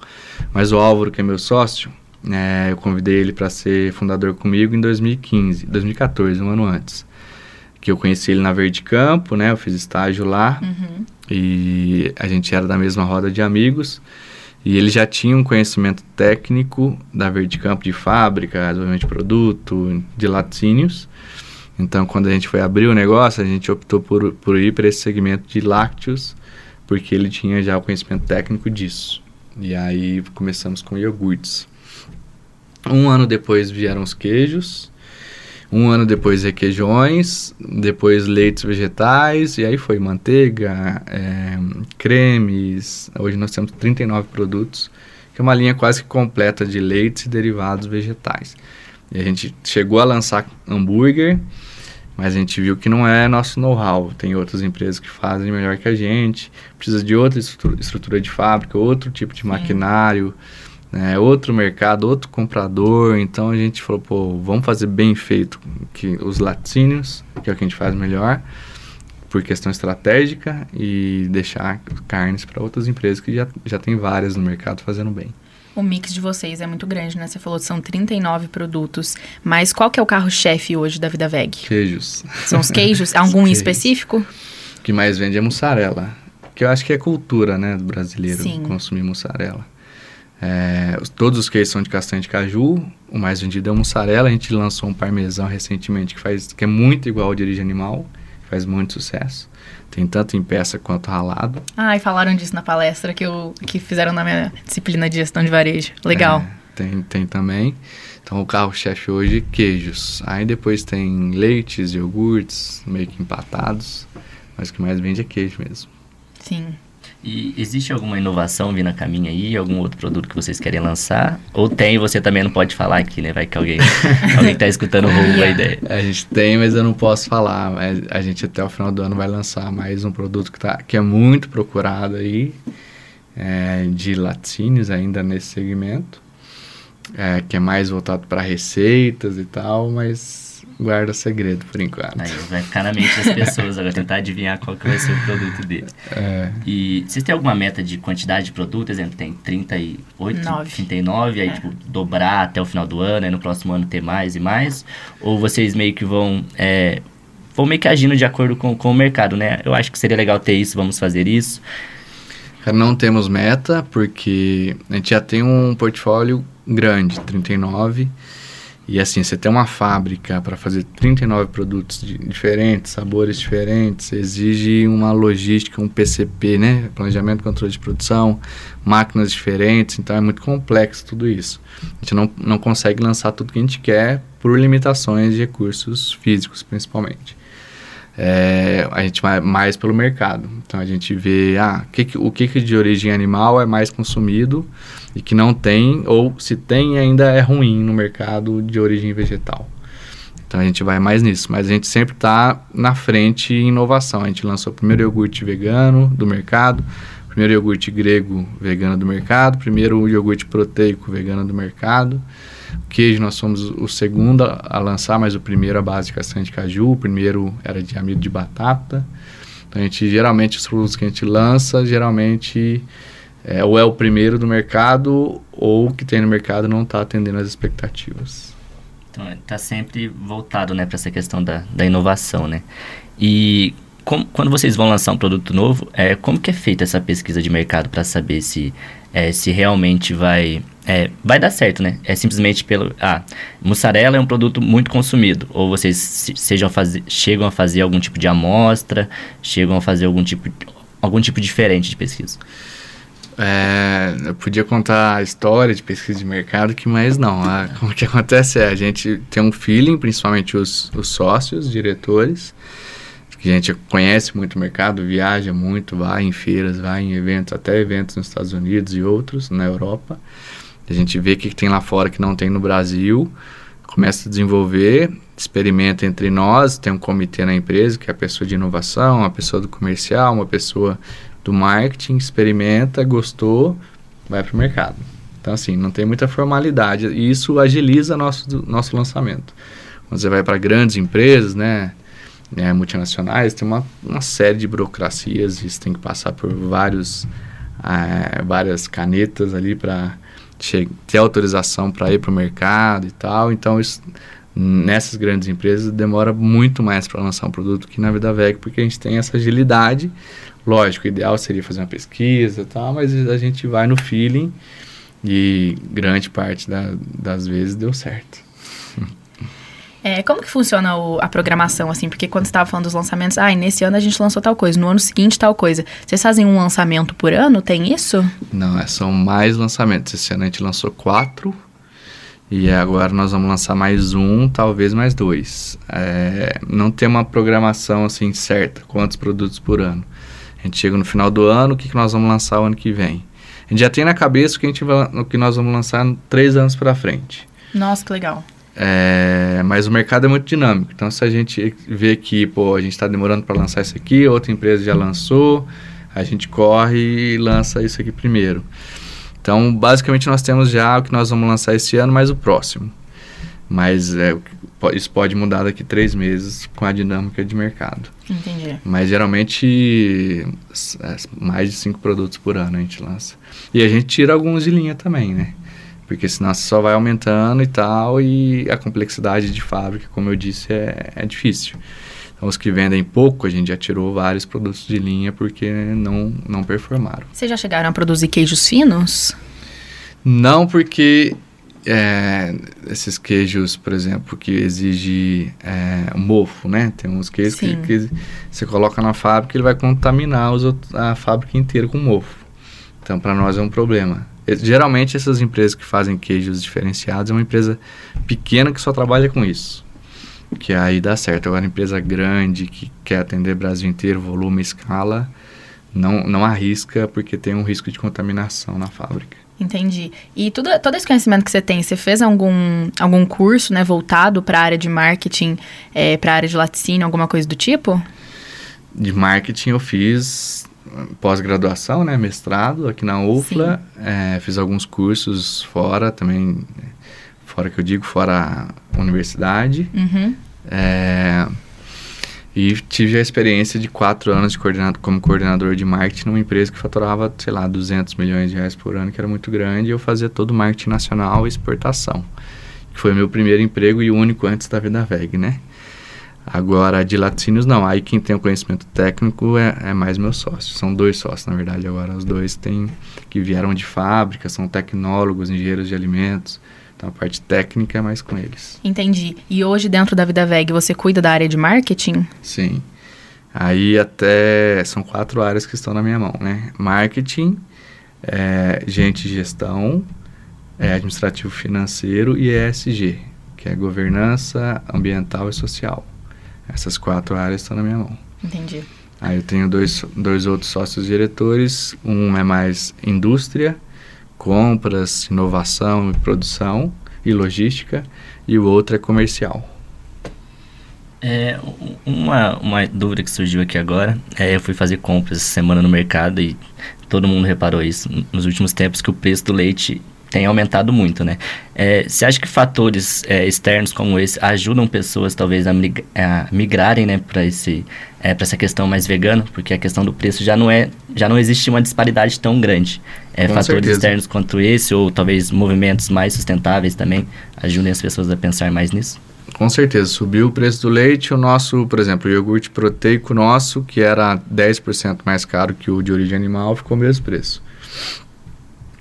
Speaker 3: Mas o Álvaro, que é meu sócio, é, eu convidei ele para ser fundador comigo em 2015, 2014, um ano antes. Que eu conheci ele na Verde Campo, né? Eu fiz estágio lá uhum. e a gente era da mesma roda de amigos. E ele já tinha um conhecimento técnico da Verde Campo de fábrica, desenvolvimento de produto, de laticínios. Então, quando a gente foi abrir o negócio, a gente optou por, por ir para esse segmento de lácteos, porque ele tinha já o conhecimento técnico disso. E aí começamos com iogurtes. Um ano depois vieram os queijos, um ano depois requeijões, depois leites vegetais, e aí foi manteiga, é, cremes. Hoje nós temos 39 produtos, que é uma linha quase que completa de leites e derivados vegetais. E a gente chegou a lançar hambúrguer, mas a gente viu que não é nosso know-how. Tem outras empresas que fazem melhor que a gente, precisa de outra estrutura de fábrica, outro tipo de maquinário, né, outro mercado, outro comprador. Então a gente falou, pô, vamos fazer bem feito que os laticínios, que é o que a gente faz melhor, por questão estratégica, e deixar carnes para outras empresas que já, já tem várias no mercado fazendo bem.
Speaker 2: O mix de vocês é muito grande, né? Você falou que são 39 produtos. Mas qual que é o carro-chefe hoje da Vida Veg?
Speaker 3: Queijos.
Speaker 2: São os queijos? Algum queijos. específico?
Speaker 3: O que mais vende é mussarela. Que eu acho que é cultura, né, do brasileiro Sim. consumir mussarela. É, todos os queijos são de castanha de caju. O mais vendido é mussarela. A gente lançou um parmesão recentemente que, faz, que é muito igual ao de origem animal. Faz muito sucesso. Tem tanto em peça quanto ralado.
Speaker 2: Ah, e falaram disso na palestra que, eu, que fizeram na minha disciplina de gestão de varejo. Legal.
Speaker 3: É, tem, tem também. Então, o carro-chefe hoje, queijos. Aí depois tem leites, iogurtes, meio que empatados. Mas o que mais vende é queijo mesmo.
Speaker 2: Sim.
Speaker 1: E existe alguma inovação vindo a caminho aí? Algum outro produto que vocês querem lançar? Ou tem você também não pode falar aqui, né? Vai que alguém, alguém tá escutando rouba a ideia.
Speaker 3: A gente tem, mas eu não posso falar. A gente até o final do ano vai lançar mais um produto que, tá, que é muito procurado aí, é, de laticínios ainda nesse segmento, é, que é mais voltado para receitas e tal, mas guarda segredo por enquanto.
Speaker 1: Aí vai ficar na mente das pessoas agora, tentar adivinhar qual que vai ser o produto dele.
Speaker 3: É.
Speaker 1: E vocês têm alguma meta de quantidade de produto? Exemplo, tem 38,
Speaker 2: Nove.
Speaker 1: 39, aí
Speaker 2: É.
Speaker 1: tipo, dobrar até o final do ano, aí no próximo ano ter mais e mais? Ou vocês meio que vão... É, vão meio que agindo de acordo com, com o mercado, né? Eu acho que seria legal ter isso, vamos fazer isso.
Speaker 3: Não temos meta, porque a gente já tem um portfólio grande, 39. E assim, você tem uma fábrica para fazer 39 produtos de- diferentes, sabores diferentes, exige uma logística, um PCP, né? Planejamento controle de produção, máquinas diferentes, então é muito complexo tudo isso. A gente não, não consegue lançar tudo que a gente quer por limitações de recursos físicos, principalmente. É, a gente vai mais pelo mercado. Então a gente vê ah, que, que- o que, que de origem animal é mais consumido e que não tem, ou se tem ainda é ruim no mercado de origem vegetal. Então a gente vai mais nisso, mas a gente sempre está na frente em inovação. A gente lançou o primeiro iogurte vegano do mercado, primeiro iogurte grego vegano do mercado, primeiro iogurte proteico vegano do mercado. O queijo nós fomos o segundo a lançar, mas o primeiro a base de castanha de caju, o primeiro era de amido de batata. Então a gente geralmente os produtos que a gente lança, geralmente é, ou é o primeiro do mercado ou o que tem no mercado não está atendendo às expectativas.
Speaker 1: Então, tá sempre voltado, né, para essa questão da, da inovação, né? E quando vocês vão lançar um produto novo, é, como que é feita essa pesquisa de mercado para saber se, é, se realmente vai, é, vai dar certo, né? É simplesmente pelo... Ah, mussarela é um produto muito consumido. Ou vocês se- sejam fazer, chegam a fazer algum tipo de amostra, chegam a fazer algum tipo, algum tipo diferente de pesquisa.
Speaker 3: É, eu podia contar a história de pesquisa de mercado, que mais não. A- o que acontece é, a gente tem um feeling, principalmente os, os sócios, diretores, que a gente conhece muito o mercado, viaja muito, vai em feiras, vai em eventos, até eventos nos Estados Unidos e outros, na Europa. A gente vê o que, tem lá fora que não tem no Brasil, começa a desenvolver, experimenta entre nós, tem um comitê na empresa, que é a pessoa de inovação, a pessoa do comercial, uma pessoa do marketing, experimenta, gostou, vai para o mercado. Então, assim, não tem muita formalidade e isso agiliza nosso, nosso lançamento. Quando você vai para grandes empresas, né, né, multinacionais, tem uma, uma série de burocracias, isso tem que passar por vários, ah, várias canetas ali para ter autorização para ir para o mercado e tal. Então, isso, nessas grandes empresas demora muito mais para lançar um produto que na Vida Veg, porque a gente tem essa agilidade. Lógico, o ideal seria fazer uma pesquisa e tal, mas a gente vai no feeling e grande parte da, das vezes deu certo.
Speaker 2: É, como que funciona o- a programação, assim? Porque quando você estava falando dos lançamentos, ah, nesse ano a gente lançou tal coisa, no ano seguinte tal coisa. Vocês fazem um lançamento por ano? Tem isso?
Speaker 3: Não, é, são mais lançamentos. Esse ano a gente lançou quatro e agora nós vamos lançar mais um, talvez mais dois. É, não tem uma programação assim certa, quantos produtos por ano. A gente chega no final do ano, o que, que nós vamos lançar o ano que vem. A gente já tem na cabeça o que, a gente vai, o que nós vamos lançar três anos para frente.
Speaker 2: Nossa, que legal.
Speaker 3: É, mas o mercado é muito dinâmico. Então, se a gente vê que pô, a gente está demorando para lançar isso aqui, outra empresa já lançou, a gente corre e lança isso aqui primeiro. Então, basicamente, nós temos já o que nós vamos lançar esse ano, mais o próximo. Mas é, isso pode mudar daqui três meses com a dinâmica de mercado.
Speaker 2: Entendi.
Speaker 3: Mas geralmente é, mais de cinco produtos por ano a gente lança. E a gente tira alguns de linha também, né? Porque senão você só vai aumentando e tal, e a complexidade de fábrica, como eu disse, é, é difícil. Então, os que vendem pouco, a gente já tirou vários produtos de linha porque não, não performaram.
Speaker 2: Vocês já chegaram a produzir queijos finos?
Speaker 3: Não porque é, esses queijos, por exemplo, que exige é, mofo, né? Tem uns queijos que, que, você coloca na fábrica e ele vai contaminar os, a fábrica inteira com mofo. Então, para nós é um problema. Geralmente, essas empresas que fazem queijos diferenciados é uma empresa pequena que só trabalha com isso. Que aí dá certo. Agora, empresa grande que quer atender o Brasil inteiro, volume, escala, não, não arrisca porque tem um risco de contaminação na fábrica.
Speaker 2: Entendi. E tudo, todo esse conhecimento que você tem, você fez algum, algum curso né, voltado para a área de marketing, é, para a área de laticínio, alguma coisa do tipo?
Speaker 3: De marketing eu fiz pós-graduação, né, mestrado aqui na UFLA, é, fiz alguns cursos fora também, fora que eu digo, fora a universidade.
Speaker 2: Uhum.
Speaker 3: É, e tive a experiência de quatro anos de coordenado, como coordenador de marketing numa empresa que faturava, sei lá, 200 milhões de reais por ano, que era muito grande, e eu fazia todo o marketing nacional e exportação. Que foi meu primeiro emprego e o único antes da Vida Veg, né? Agora, de laticínios, não. Aí quem tem o conhecimento técnico é, é mais meu sócio. São dois sócios, na verdade, agora. Os dois têm, que vieram de fábrica, são tecnólogos, engenheiros de alimentos, então a parte técnica é mais com eles.
Speaker 2: Entendi. E hoje dentro da Vida Veg você cuida da área de marketing?
Speaker 3: Sim. Aí até são quatro áreas que estão na minha mão, né? Marketing, é, gente gestão, é, administrativo financeiro e ESG, que é governança ambiental e social. Essas quatro áreas estão na minha mão.
Speaker 2: Entendi.
Speaker 3: Aí eu tenho dois, dois outros sócios diretores, um é mais indústria compras, inovação e produção e logística, e o outro é comercial.
Speaker 1: É, uma, uma dúvida que surgiu aqui agora, é, eu fui fazer compras essa semana no mercado e todo mundo reparou isso nos últimos tempos, que o preço do leite tem aumentado muito, né? É, você acha que fatores é, externos como esse ajudam pessoas talvez a, migrarem, né, para esse é, para essa questão mais vegana, porque a questão do preço já não é já não existe uma disparidade tão grande. É, fatores certeza. externos quanto esse ou talvez movimentos mais sustentáveis também ajudem as pessoas a pensar mais nisso.
Speaker 3: Com certeza, subiu o preço do leite, o nosso, por exemplo, o iogurte proteico nosso, que era 10% mais caro que o de origem animal, ficou o mesmo preço.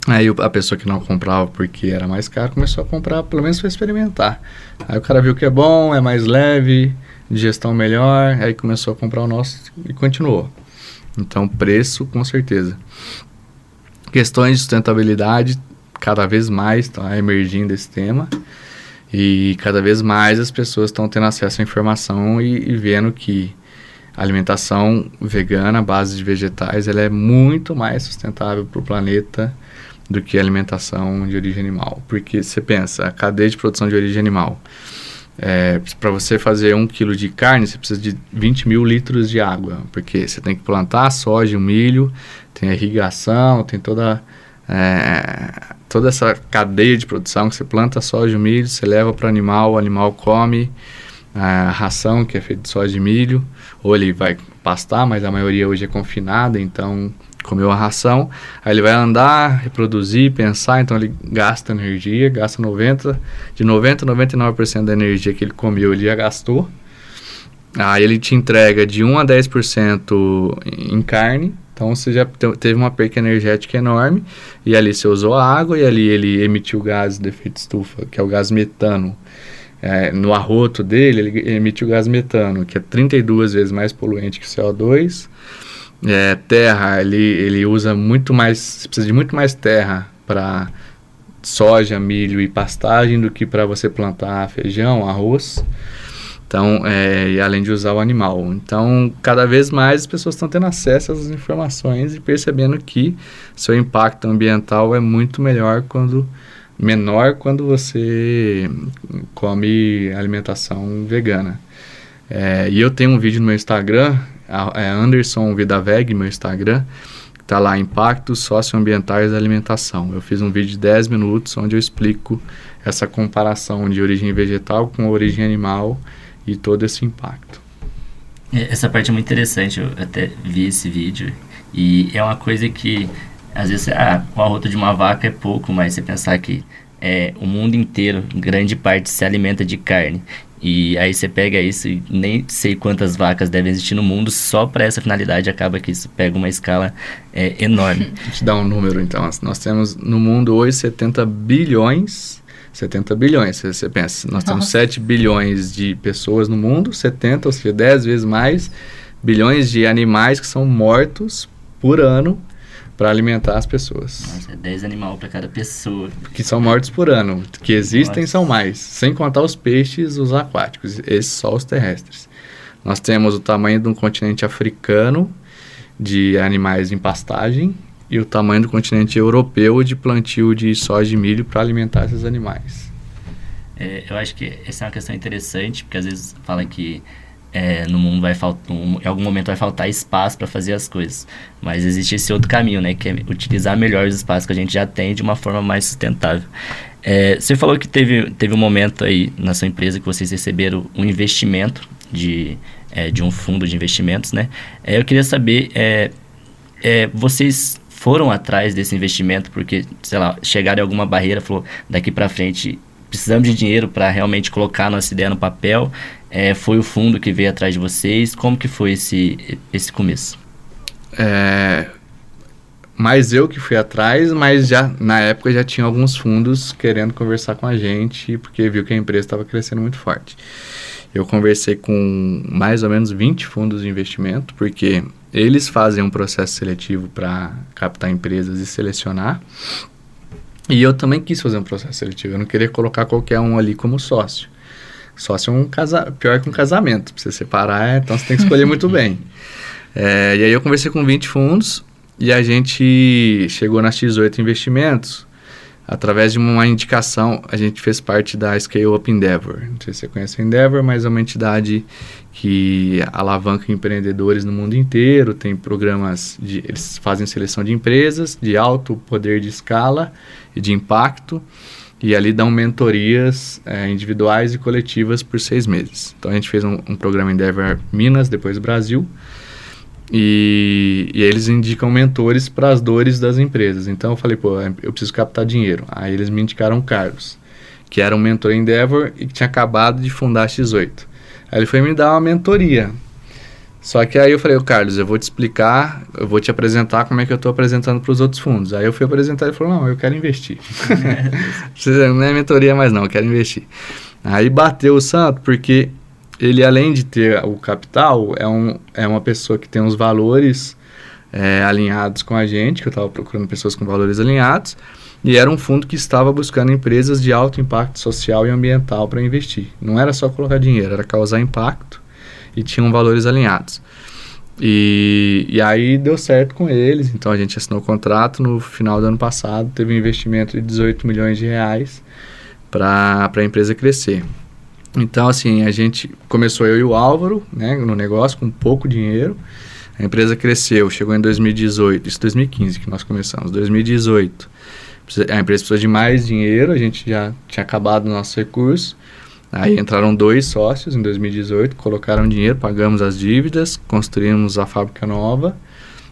Speaker 3: Aí a pessoa que não comprava porque era mais caro começou a comprar pelo menos para experimentar. Aí o cara viu que é bom, é mais leve, digestão melhor, aí começou a comprar o nosso e continuou. Então preço com certeza. Questões de sustentabilidade cada vez mais estão emergindo esse tema e cada vez mais as pessoas estão tendo acesso à informação e, e vendo que a alimentação vegana, base de vegetais, ela é muito mais sustentável para o planeta do que alimentação de origem animal. Porque você pensa, a cadeia de produção de origem animal, é, para você fazer um quilo de carne, você precisa de 20 mil litros de água, porque você tem que plantar soja, milho, tem a irrigação, tem toda, é, toda essa cadeia de produção que você planta soja, milho, você leva para o animal, o animal come a ração que é feita de soja e milho, ou ele vai pastar, mas a maioria hoje é confinada, então comeu a ração, aí ele vai andar, reproduzir, pensar, então ele gasta energia, gasta 90, de 90 a 99% da energia que ele comeu, ele já gastou. Aí ele te entrega de 1 a 10% em carne, então você já teve uma perca energética enorme, e ali você usou água, e ali ele emitiu gás de efeito estufa, que é o gás metano. É, no arroto dele, ele emitiu gás metano, que é 32 vezes mais poluente que o CO2 é, terra, ele, ele usa muito mais, precisa de muito mais terra para soja, milho e pastagem do que para você plantar feijão, arroz. Então, é, e além de usar o animal. Então, cada vez mais as pessoas estão tendo acesso às informações e percebendo que seu impacto ambiental é muito melhor quando menor quando você come alimentação vegana. É, e eu tenho um vídeo no meu Instagram é Anderson Vidaveg, meu Instagram. Tá lá, Impactos Socioambientais da Alimentação. Eu fiz um vídeo de 10 minutos onde eu explico essa comparação de origem vegetal com origem animal e todo esse impacto.
Speaker 1: É, essa parte é muito interessante, eu até vi esse vídeo. E é uma coisa que, às vezes, ah, o arroto de uma vaca é pouco, mas você pensar que é, o mundo inteiro, grande parte, se alimenta de carne. E aí você pega isso e nem sei quantas vacas devem existir no mundo só para essa finalidade. Acaba que isso pega uma escala é, enorme.
Speaker 3: Vou te dar um número então. Nós temos no mundo hoje 70 bilhões, 70 bilhões. Você, você pensa, nós Nossa. temos 7 bilhões de pessoas no mundo, 70, ou seja, 10 vezes mais bilhões de animais que são mortos por ano para alimentar as pessoas.
Speaker 1: Nossa, é 10 animais para cada pessoa.
Speaker 3: Que são mortos por ano. Que existem Nossa. são mais. Sem contar os peixes, os aquáticos. Esses só os terrestres. Nós temos o tamanho de um continente africano de animais em pastagem e o tamanho do continente europeu de plantio de soja e milho para alimentar esses animais.
Speaker 1: É, eu acho que essa é uma questão interessante, porque às vezes fala que é, no mundo vai faltar, em algum momento vai faltar espaço para fazer as coisas. Mas existe esse outro caminho, né, que é utilizar melhor os espaços que a gente já tem de uma forma mais sustentável. É, você falou que teve, teve um momento aí na sua empresa que vocês receberam um investimento de, é, de um fundo de investimentos, né? É, eu queria saber, é, é, vocês foram atrás desse investimento porque, sei lá, chegaram em alguma barreira, falou, daqui para frente precisamos de dinheiro para realmente colocar nossa ideia no papel é, foi o fundo que veio atrás de vocês? Como que foi esse, esse começo?
Speaker 3: É, mais eu que fui atrás, mas já na época já tinha alguns fundos querendo conversar com a gente, porque viu que a empresa estava crescendo muito forte. Eu conversei com mais ou menos 20 fundos de investimento, porque eles fazem um processo seletivo para captar empresas e selecionar. E eu também quis fazer um processo seletivo, eu não queria colocar qualquer um ali como sócio. Sócio é um casa... pior que um casamento. Pra você separar, então você tem que escolher muito bem. É, e aí eu conversei com 20 fundos e a gente chegou na X8 Investimentos através de uma indicação. A gente fez parte da Scale Up Endeavor. Não sei se você conhece a Endeavor, mas é uma entidade que alavanca empreendedores no mundo inteiro. Tem programas de. Eles fazem seleção de empresas de alto poder de escala e de impacto e ali dão mentorias é, individuais e coletivas por seis meses. Então a gente fez um, um programa Endeavor Minas, depois Brasil, e, e eles indicam mentores para as dores das empresas. Então eu falei, pô, eu preciso captar dinheiro. Aí eles me indicaram Carlos, que era um mentor Endeavor e que tinha acabado de fundar a X8. Aí ele foi me dar uma mentoria. Só que aí eu falei, Carlos, eu vou te explicar, eu vou te apresentar como é que eu estou apresentando para os outros fundos. Aí eu fui apresentar e ele falou, não, eu quero investir. não é mentoria mais não, eu quero investir. Aí bateu o santo, porque ele além de ter o capital, é, um, é uma pessoa que tem os valores é, alinhados com a gente, que eu estava procurando pessoas com valores alinhados, e era um fundo que estava buscando empresas de alto impacto social e ambiental para investir. Não era só colocar dinheiro, era causar impacto e tinham valores alinhados. E, e aí deu certo com eles, então a gente assinou o contrato no final do ano passado, teve um investimento de 18 milhões de reais para a empresa crescer. Então, assim, a gente começou eu e o Álvaro, né, no negócio, com pouco dinheiro. A empresa cresceu, chegou em 2018, isso 2015 que nós começamos, 2018. A empresa precisou de mais dinheiro, a gente já tinha acabado o nosso recurso. Aí entraram dois sócios em 2018, colocaram dinheiro, pagamos as dívidas, construímos a fábrica nova,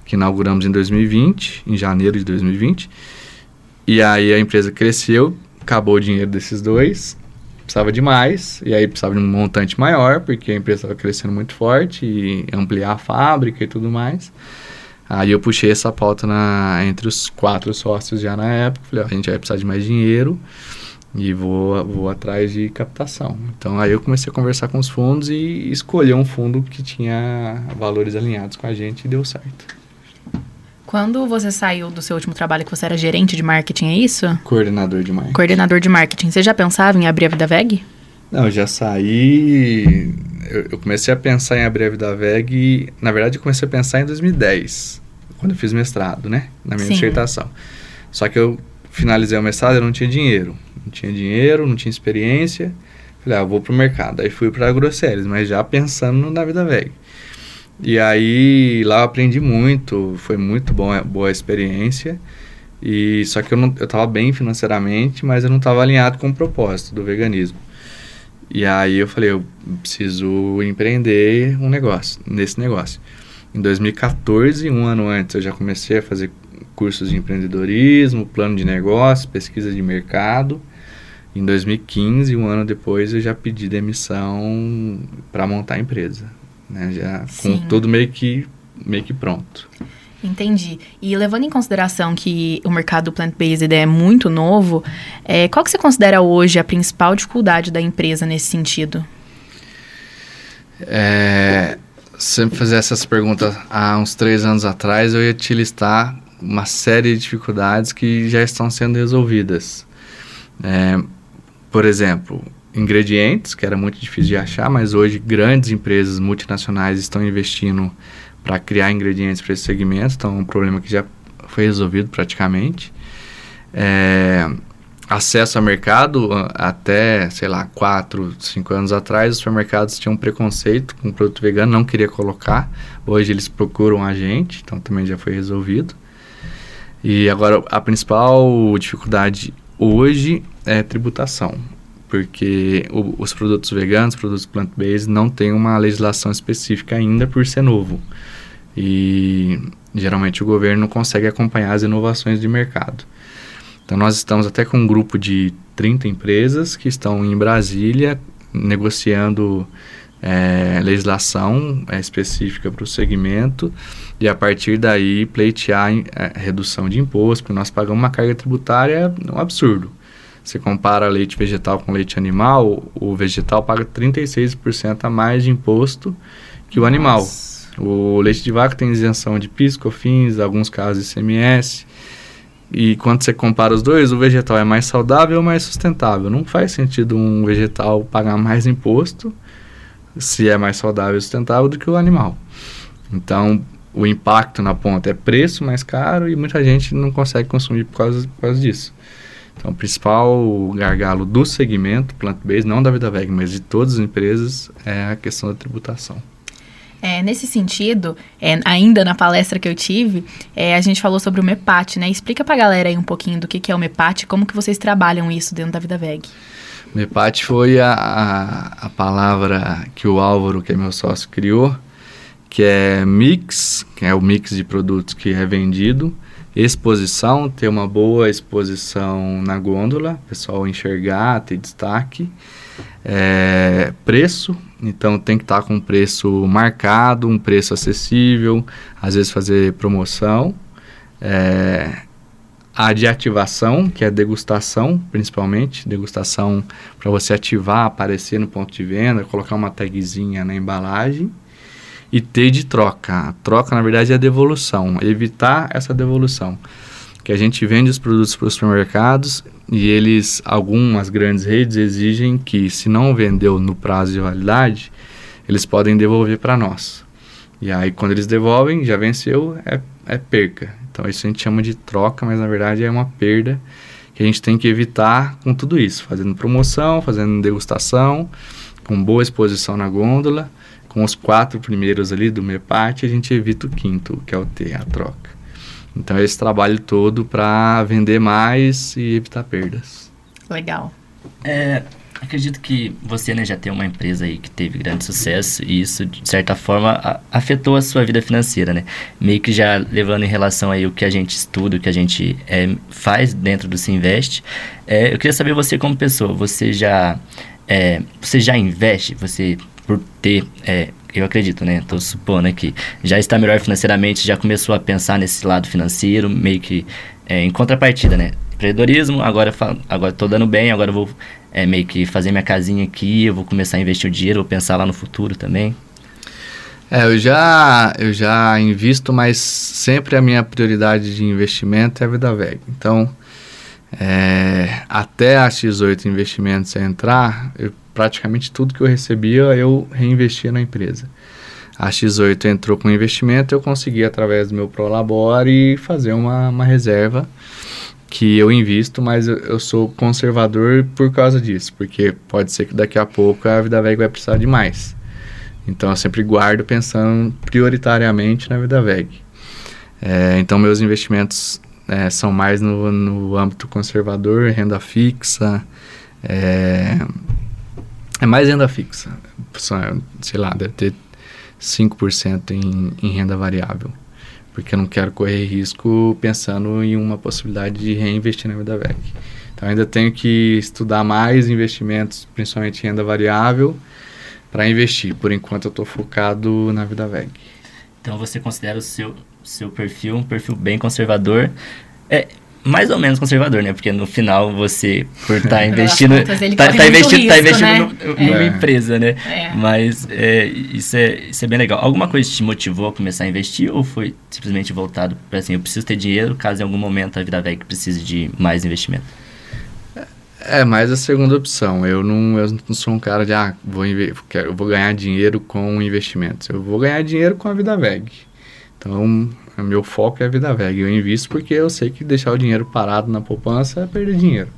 Speaker 3: que inauguramos em 2020, em janeiro de 2020. E aí a empresa cresceu, acabou o dinheiro desses dois, precisava de mais, e aí precisava de um montante maior, porque a empresa estava crescendo muito forte, e ampliar a fábrica e tudo mais. Aí eu puxei essa pauta na, entre os quatro sócios já na época, falei, ó, a gente vai precisar de mais dinheiro, e vou, vou atrás de captação. Então aí eu comecei a conversar com os fundos e escolher um fundo que tinha valores alinhados com a gente e deu certo.
Speaker 2: Quando você saiu do seu último trabalho, que você era gerente de marketing, é isso?
Speaker 3: Coordenador de marketing.
Speaker 2: Coordenador de marketing. Você já pensava em abrir a Vida VEG?
Speaker 3: Não, eu já saí. Eu, eu comecei a pensar em abrir a Vida VEG. Na verdade, eu comecei a pensar em 2010, quando eu fiz mestrado, né? Na minha Sim. dissertação. Só que eu finalizei o mestrado e não tinha dinheiro não tinha dinheiro, não tinha experiência. Falei, ah, vou pro mercado. Aí fui para Grosseries, mas já pensando na vida velha. E aí lá eu aprendi muito, foi muito bom, boa experiência. E só que eu não eu tava bem financeiramente, mas eu não estava alinhado com o propósito do veganismo. E aí eu falei, eu preciso empreender um negócio, nesse negócio. Em 2014, um ano antes, eu já comecei a fazer cursos de empreendedorismo, plano de negócio, pesquisa de mercado. Em 2015, um ano depois, eu já pedi demissão para montar a empresa, né? Já Sim. com tudo meio que meio que pronto.
Speaker 2: Entendi. E levando em consideração que o mercado plant-based é muito novo, é, qual que você considera hoje a principal dificuldade da empresa nesse sentido?
Speaker 3: É, se eu fizesse essa pergunta há uns três anos atrás, eu ia te listar uma série de dificuldades que já estão sendo resolvidas. É, por exemplo, ingredientes, que era muito difícil de achar, mas hoje grandes empresas multinacionais estão investindo para criar ingredientes para esse segmento, então é um problema que já foi resolvido praticamente. É, acesso ao mercado, até, sei lá, 4, 5 anos atrás, os supermercados tinham um preconceito com produto vegano, não queria colocar. Hoje eles procuram a gente, então também já foi resolvido. E agora a principal dificuldade hoje é tributação, porque o, os produtos veganos, produtos plant-based, não têm uma legislação específica ainda por ser novo. E geralmente o governo não consegue acompanhar as inovações de mercado. Então nós estamos até com um grupo de 30 empresas que estão em Brasília negociando é, legislação é, específica para o segmento e a partir daí pleitear é, redução de imposto, porque nós pagamos uma carga tributária um absurdo. Você compara leite vegetal com leite animal, o vegetal paga 36% a mais de imposto que o Nossa. animal. O leite de vaca tem isenção de PIS, COFINS, alguns casos ICMS. E quando você compara os dois, o vegetal é mais saudável ou mais sustentável. Não faz sentido um vegetal pagar mais imposto se é mais saudável e sustentável do que o animal. Então, o impacto na ponta é preço mais caro e muita gente não consegue consumir por causa, por causa disso. Então, o principal gargalo do segmento plant-based, não da Vida Veg, mas de todas as empresas, é a questão da tributação.
Speaker 2: É, nesse sentido, é, ainda na palestra que eu tive, é, a gente falou sobre o MEPAT, né? Explica pra galera aí um pouquinho do que, que é o MEPAT e como que vocês trabalham isso dentro da Vida Veg.
Speaker 3: MEPAT foi a, a, a palavra que o Álvaro, que é meu sócio, criou, que é mix, que é o mix de produtos que é vendido, exposição, ter uma boa exposição na gôndola, pessoal enxergar, ter destaque, é, preço, então tem que estar tá com um preço marcado, um preço acessível, às vezes fazer promoção. É, a de ativação, que é degustação, principalmente, degustação para você ativar, aparecer no ponto de venda, colocar uma tagzinha na embalagem. E T de troca. A troca, na verdade, é a devolução, evitar essa devolução. Que a gente vende os produtos para os supermercados e eles, algumas grandes redes, exigem que, se não vendeu no prazo de validade, eles podem devolver para nós. E aí, quando eles devolvem, já venceu, é, é perca. Então, isso a gente chama de troca, mas na verdade é uma perda que a gente tem que evitar com tudo isso, fazendo promoção, fazendo degustação, com boa exposição na gôndola, com os quatro primeiros ali do MEPAT, a gente evita o quinto, que é o T, a troca. Então, esse trabalho todo para vender mais e evitar perdas.
Speaker 2: Legal.
Speaker 1: É, acredito que você né, já tem uma empresa aí que teve grande sucesso e isso, de certa forma, a, afetou a sua vida financeira, né? Meio que já levando em relação aí o que a gente estuda, o que a gente é, faz dentro do Se Investe. É, eu queria saber você como pessoa, você já, é, você já investe, você por ter é, eu acredito, né? Tô supondo que já está melhor financeiramente, já começou a pensar nesse lado financeiro, meio que é, em contrapartida, né? Empreendedorismo, agora, agora tô dando bem, agora vou é, meio que fazer minha casinha aqui, eu vou começar a investir o dinheiro, vou pensar lá no futuro também.
Speaker 3: É, eu já, eu já invisto, mas sempre a minha prioridade de investimento é a Vida Veg. Então, é, até a X8 Investimentos entrar, eu praticamente tudo que eu recebia eu reinvestia na empresa. A X8 entrou com investimento, eu consegui, através do meu Prolabore, fazer uma, uma reserva que eu invisto, mas eu, eu, sou conservador por causa disso, porque pode ser que daqui a pouco a Vida Veg vai precisar de mais. Então eu sempre guardo pensando prioritariamente na Vida Veg. É, então meus investimentos é, são mais no, no âmbito conservador, renda fixa, é, é mais renda fixa. Sei lá, deve ter 5% em, em renda variável. Porque eu não quero correr risco pensando em uma possibilidade de reinvestir na Vida VEC. Então ainda tenho que estudar mais investimentos, principalmente em renda variável, para investir. Por enquanto eu estou focado na Vida VEG.
Speaker 1: Então você considera o seu seu perfil, um perfil bem conservador. É, mais ou menos conservador, né? Porque no final você, por estar tá investindo.
Speaker 2: Contas, ele
Speaker 1: tá, tá investindo,
Speaker 2: risco,
Speaker 1: tá investindo
Speaker 2: né?
Speaker 1: no-
Speaker 2: É.
Speaker 1: numa empresa, né?
Speaker 2: É.
Speaker 1: Mas é, isso, é, isso é bem legal. Alguma coisa te motivou a começar a investir ou foi simplesmente voltado para assim, eu preciso ter dinheiro caso em algum momento a vida velha precise de mais investimento?
Speaker 3: É mais a segunda opção. Eu não, eu não sou um cara de, ah, vou, quero, eu vou ganhar dinheiro com investimentos. Eu vou ganhar dinheiro com a vida VEG. Então, meu foco é a vida VEG. Eu invisto porque eu sei que deixar o dinheiro parado na poupança é perder dinheiro.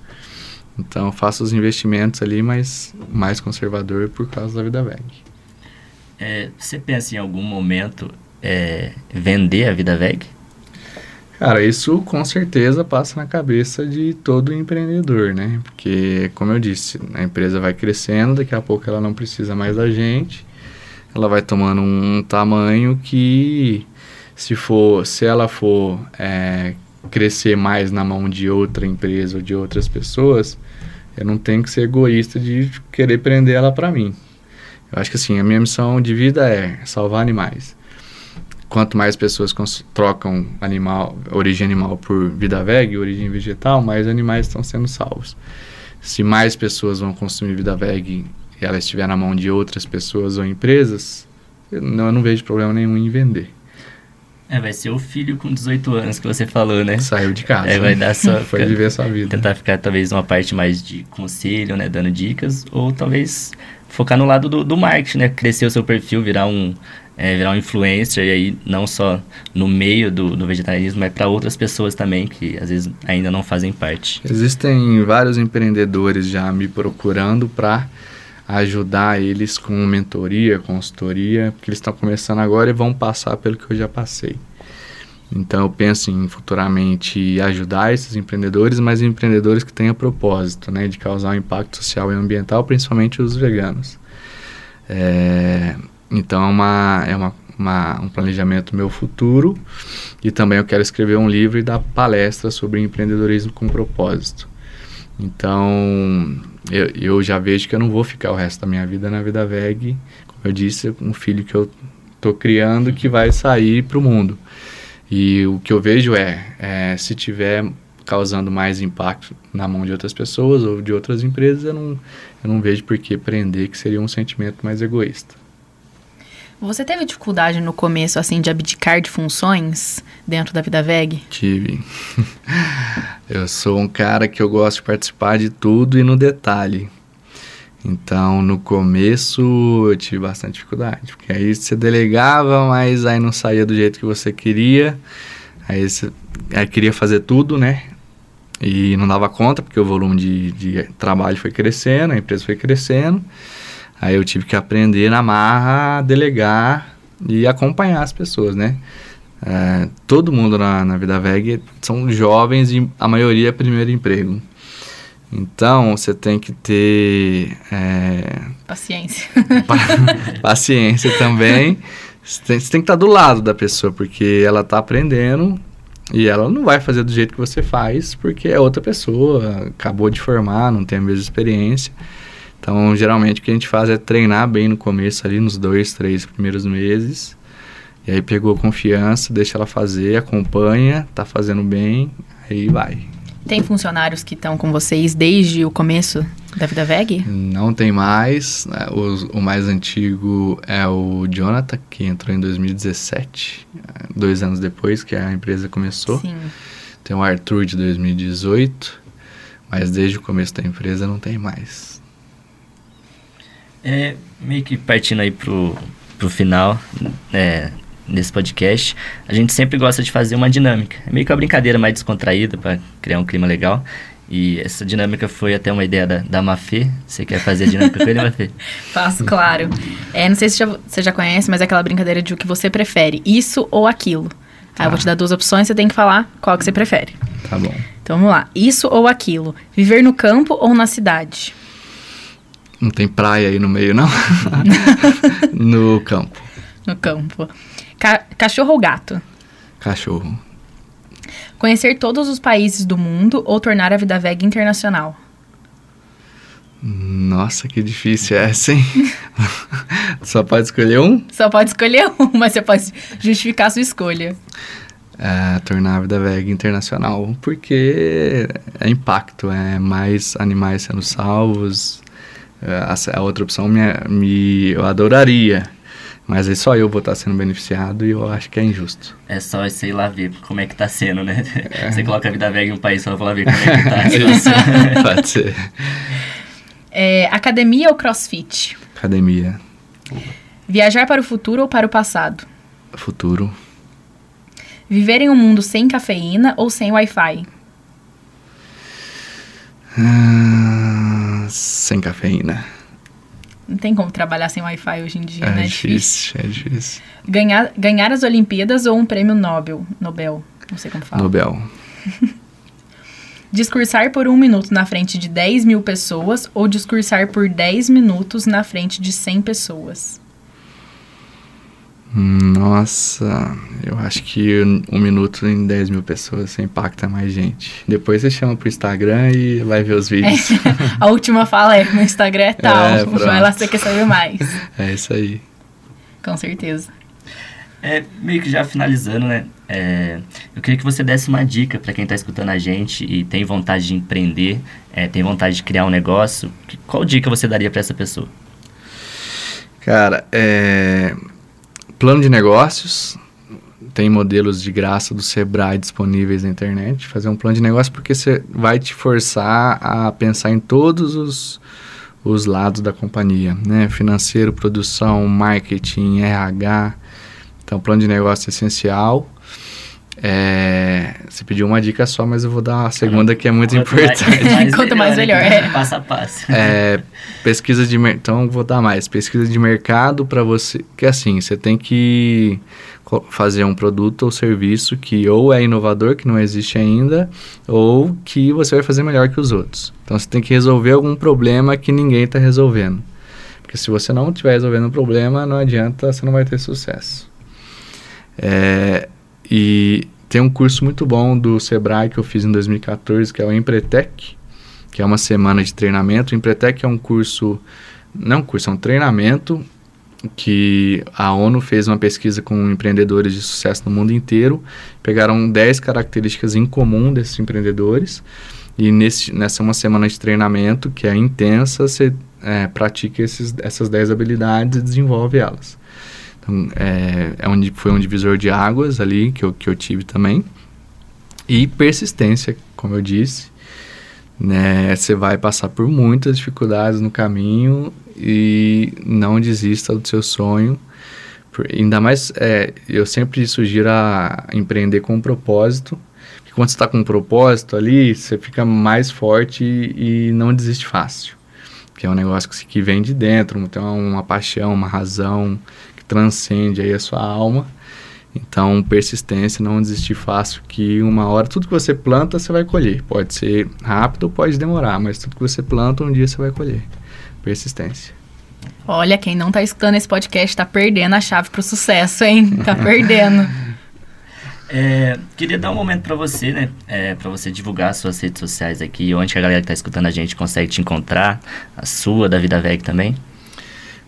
Speaker 3: Então, faço os investimentos ali, mas mais conservador por causa da vida VEG.
Speaker 1: É, você pensa em algum momento é, vender a vida VEG?
Speaker 3: Cara, isso com certeza passa na cabeça de todo empreendedor, né? Porque, como eu disse, a empresa vai crescendo, daqui a pouco ela não precisa mais da gente, ela vai tomando um tamanho que, se for, se ela for é, crescer mais na mão de outra empresa ou de outras pessoas, eu não tenho que ser egoísta de querer prender ela para mim. Eu acho que assim, a minha missão de vida é salvar animais quanto mais pessoas trocam animal, origem animal por vida veg, origem vegetal, mais animais estão sendo salvos. Se mais pessoas vão consumir vida veg e ela estiver na mão de outras pessoas ou empresas, eu não, eu não vejo problema nenhum em vender.
Speaker 1: É, vai ser o filho com 18 anos que você falou, né?
Speaker 3: Saiu de casa.
Speaker 1: É, vai dar só-
Speaker 3: Foi viver sua vida.
Speaker 1: Tentar ficar talvez uma parte mais de conselho, né? Dando dicas, ou talvez focar no lado do, do marketing, né? Crescer o seu perfil, virar um, é, virar um influencer, e aí não só no meio do, do vegetarianismo, mas para outras pessoas também que às vezes ainda não fazem parte.
Speaker 3: Existem vários empreendedores já me procurando para ajudar eles com mentoria, consultoria, porque eles estão começando agora e vão passar pelo que eu já passei. Então eu penso em futuramente ajudar esses empreendedores, mas empreendedores que tenham propósito, né, de causar um impacto social e ambiental, principalmente os veganos. É, então é, uma, é uma, uma- um planejamento meu futuro e também eu quero escrever um livro e dar palestra sobre empreendedorismo com propósito. Então eu, eu já vejo que eu não vou ficar o resto da minha vida na vida veg, como eu disse, um filho que eu estou criando que vai sair para o mundo. E o que eu vejo é, é, se tiver causando mais impacto na mão de outras pessoas ou de outras empresas, eu não, eu não vejo por que prender, que seria um sentimento mais egoísta.
Speaker 2: Você teve dificuldade no começo, assim, de abdicar de funções dentro da vida VEG?
Speaker 3: Tive. eu sou um cara que eu gosto de participar de tudo e no detalhe. Então, no começo, eu tive bastante dificuldade. Porque aí você delegava, mas aí não saía do jeito que você queria. Aí você aí queria fazer tudo, né? E não dava conta, porque o volume de, de trabalho foi crescendo, a empresa foi crescendo. Aí eu tive que aprender na marra delegar e acompanhar as pessoas, né? É, todo mundo na, na vida VEG são jovens e a maioria é primeiro emprego. Então, você tem que ter é,
Speaker 2: Paciência.
Speaker 3: pa- paciência também. Você tem, você tem que estar do lado da pessoa, porque ela está aprendendo e ela não vai fazer do jeito que você faz, porque é outra pessoa, acabou de formar, não tem a mesma experiência. Então, geralmente, o que a gente faz é treinar bem no começo, ali nos dois, três primeiros meses. E aí pegou confiança, deixa ela fazer, acompanha, tá fazendo bem, aí vai.
Speaker 2: Tem funcionários que estão com vocês desde o começo da vida VEG?
Speaker 3: Não tem mais. né, O, o mais antigo é o Jonathan, que entrou em 2017, eh, dois anos depois que a empresa começou.
Speaker 2: Sim.
Speaker 3: Tem o Arthur de 2018, mas desde o começo da empresa não tem mais.
Speaker 1: É, meio que partindo aí pro, pro final é, desse podcast, a gente sempre gosta de fazer uma dinâmica. É meio que uma brincadeira mais descontraída para criar um clima legal. E essa dinâmica foi até uma ideia da, da Mafê. Você quer fazer a dinâmica com ele, Mafê?
Speaker 2: Faço, claro. É, não sei se já- você já conhece, mas é aquela brincadeira de o que você prefere, isso ou aquilo. Aí eu vou
Speaker 3: Tá.
Speaker 2: te dar duas opções, você tem que falar qual que você prefere.
Speaker 3: Tá bom.
Speaker 2: Então vamos lá. Isso ou aquilo? Viver no campo ou na cidade?
Speaker 3: Não tem praia aí no meio, não? no campo.
Speaker 2: No campo. Ca- cachorro ou gato?
Speaker 3: Cachorro.
Speaker 2: Conhecer todos os países do mundo ou tornar a vida veg internacional?
Speaker 3: Nossa, que difícil é essa, hein? Só pode escolher um?
Speaker 2: Só pode escolher um, mas você pode justificar a sua escolha.
Speaker 3: É, tornar a vida veg internacional, porque é impacto, é mais animais sendo salvos. É, a, a outra opção me, me, eu adoraria, mas aí só eu vou estar sendo beneficiado e eu acho que é injusto.
Speaker 1: É só sei lá ver como é que tá sendo, né? É. Você coloca a vida veg em um país só pra lá ver como é que tá.
Speaker 3: Pode ser.
Speaker 2: É, academia ou crossfit?
Speaker 3: Academia.
Speaker 2: Viajar para o futuro ou para o passado?
Speaker 3: Futuro.
Speaker 2: Viver em um mundo sem cafeína ou sem Wi-Fi?
Speaker 3: Ah, sem cafeína.
Speaker 2: Não tem como trabalhar sem Wi-Fi hoje em dia,
Speaker 3: é
Speaker 2: né?
Speaker 3: Difícil, é difícil.
Speaker 2: Ganhar, ganhar as Olimpíadas ou um prêmio Nobel? Nobel, não sei como fala.
Speaker 3: Nobel.
Speaker 2: Discursar por um minuto na frente de 10 mil pessoas ou discursar por 10 minutos na frente de 100 pessoas?
Speaker 3: Nossa, eu acho que um minuto em 10 mil pessoas impacta mais gente. Depois você chama pro Instagram e vai ver os vídeos. É,
Speaker 2: a última fala é: meu Instagram é tal. É, vai lá se você quer saber mais.
Speaker 3: É isso aí.
Speaker 2: Com certeza.
Speaker 1: É, meio que já finalizando, né? É, eu queria que você desse uma dica para quem está escutando a gente e tem vontade de empreender, é, tem vontade de criar um negócio. Que, qual dica você daria para essa pessoa?
Speaker 3: Cara, é, plano de negócios. Tem modelos de graça do Sebrae disponíveis na internet. Fazer um plano de negócio porque você vai te forçar a pensar em todos os, os lados da companhia, né? Financeiro, produção, marketing, RH então, plano de negócio é essencial. É, você pediu uma dica só, mas eu vou dar a segunda que é muito Quanto importante.
Speaker 2: Mais, mais Quanto mais melhor, é.
Speaker 1: Passo a passo.
Speaker 3: É, pesquisa de então vou dar mais. Pesquisa de mercado para você, que assim, você tem que fazer um produto ou serviço que ou é inovador, que não existe ainda, ou que você vai fazer melhor que os outros. Então você tem que resolver algum problema que ninguém está resolvendo. Porque se você não estiver resolvendo um problema, não adianta, você não vai ter sucesso. É, e tem um curso muito bom do Sebrae que eu fiz em 2014, que é o Empretec, que é uma semana de treinamento. O Empretec é um curso, não um curso, é um treinamento que a ONU fez uma pesquisa com empreendedores de sucesso no mundo inteiro, pegaram 10 características em comum desses empreendedores e nesse, nessa uma semana de treinamento, que é intensa, você é, pratica esses, essas 10 habilidades e desenvolve elas. Então, é, é onde foi um divisor de águas ali que eu, que eu tive também. E persistência, como eu disse. Né, você vai passar por muitas dificuldades no caminho e não desista do seu sonho. Por, ainda mais, é, eu sempre sugiro a empreender com um propósito. Porque quando você está com um propósito ali, você fica mais forte e, e não desiste fácil. Que é um negócio que, vem de dentro, tem uma paixão, uma razão, transcende aí a sua alma. Então, persistência, não desistir fácil, que uma hora, tudo que você planta, você vai colher. Pode ser rápido ou pode demorar, mas tudo que você planta, um dia você vai colher. Persistência.
Speaker 2: Olha, quem não está escutando esse podcast está perdendo a chave para o sucesso, hein? Tá perdendo.
Speaker 1: É, queria dar um momento para você, né? É, para você divulgar suas redes sociais aqui, onde a galera que está escutando a gente consegue te encontrar, a sua, da Vida Veg também.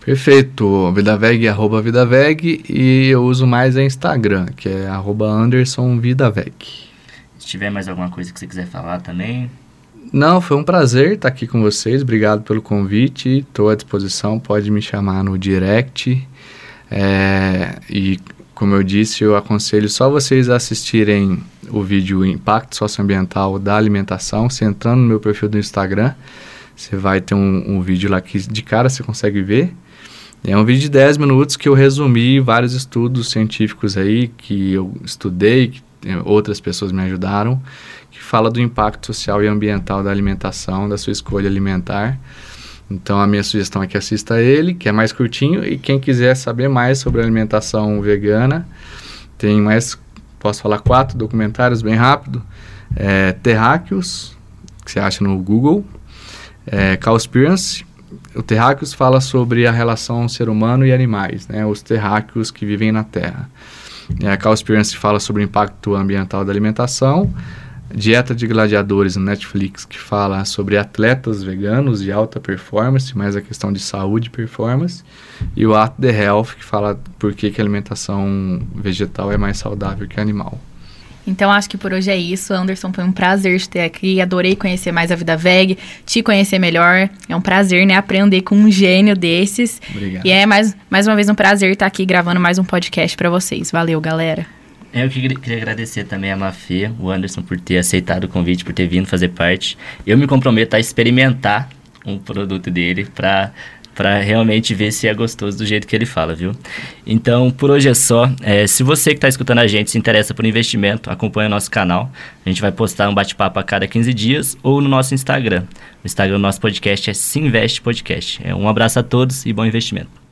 Speaker 3: Perfeito. VidaVeg arroba VidaVeg e eu uso mais é Instagram, que é arroba Anderson VidaVeg.
Speaker 1: Se tiver mais alguma coisa que você quiser falar também.
Speaker 3: Não, foi um prazer estar aqui com vocês. Obrigado pelo convite. Estou à disposição. Pode me chamar no direct. É, e como eu disse, eu aconselho só vocês assistirem o vídeo Impacto Socioambiental da Alimentação, se entrando no meu perfil do Instagram. Você vai ter um, um vídeo lá que de cara você consegue ver. É um vídeo de 10 minutos que eu resumi vários estudos científicos aí que eu estudei, que é, outras pessoas me ajudaram, que fala do impacto social e ambiental da alimentação, da sua escolha alimentar. Então a minha sugestão é que assista ele, que é mais curtinho, e quem quiser saber mais sobre alimentação vegana, tem mais, posso falar quatro documentários bem rápido. É, Terráqueos, que você acha no Google, é, Cowspiracy, o Terráqueos fala sobre a relação ser humano e animais, né? Os terráqueos que vivem na Terra. E a Cowspiracy fala sobre o impacto ambiental da alimentação. Dieta de Gladiadores no Netflix, que fala sobre atletas veganos de alta performance, mais a questão de saúde e performance. E o At the Health, que fala por que, que a alimentação vegetal é mais saudável que animal.
Speaker 2: Então acho que por hoje é isso. Anderson, foi um prazer te ter aqui. Adorei conhecer mais a Vida Veg, te conhecer melhor. É um prazer, né, aprender com um gênio desses.
Speaker 3: Obrigado.
Speaker 2: E é mais, mais uma vez um prazer estar aqui gravando mais um podcast para vocês. Valeu, galera.
Speaker 1: Eu queria agradecer também a Mafê, o Anderson, por ter aceitado o convite, por ter vindo fazer parte. Eu me comprometo a experimentar um produto dele para para realmente ver se é gostoso do jeito que ele fala, viu? Então, por hoje é só. É, se você que está escutando a gente se interessa por investimento, acompanha o nosso canal. A gente vai postar um bate-papo a cada 15 dias ou no nosso Instagram. O Instagram do nosso podcast é Sinvest Podcast. É, um abraço a todos e bom investimento.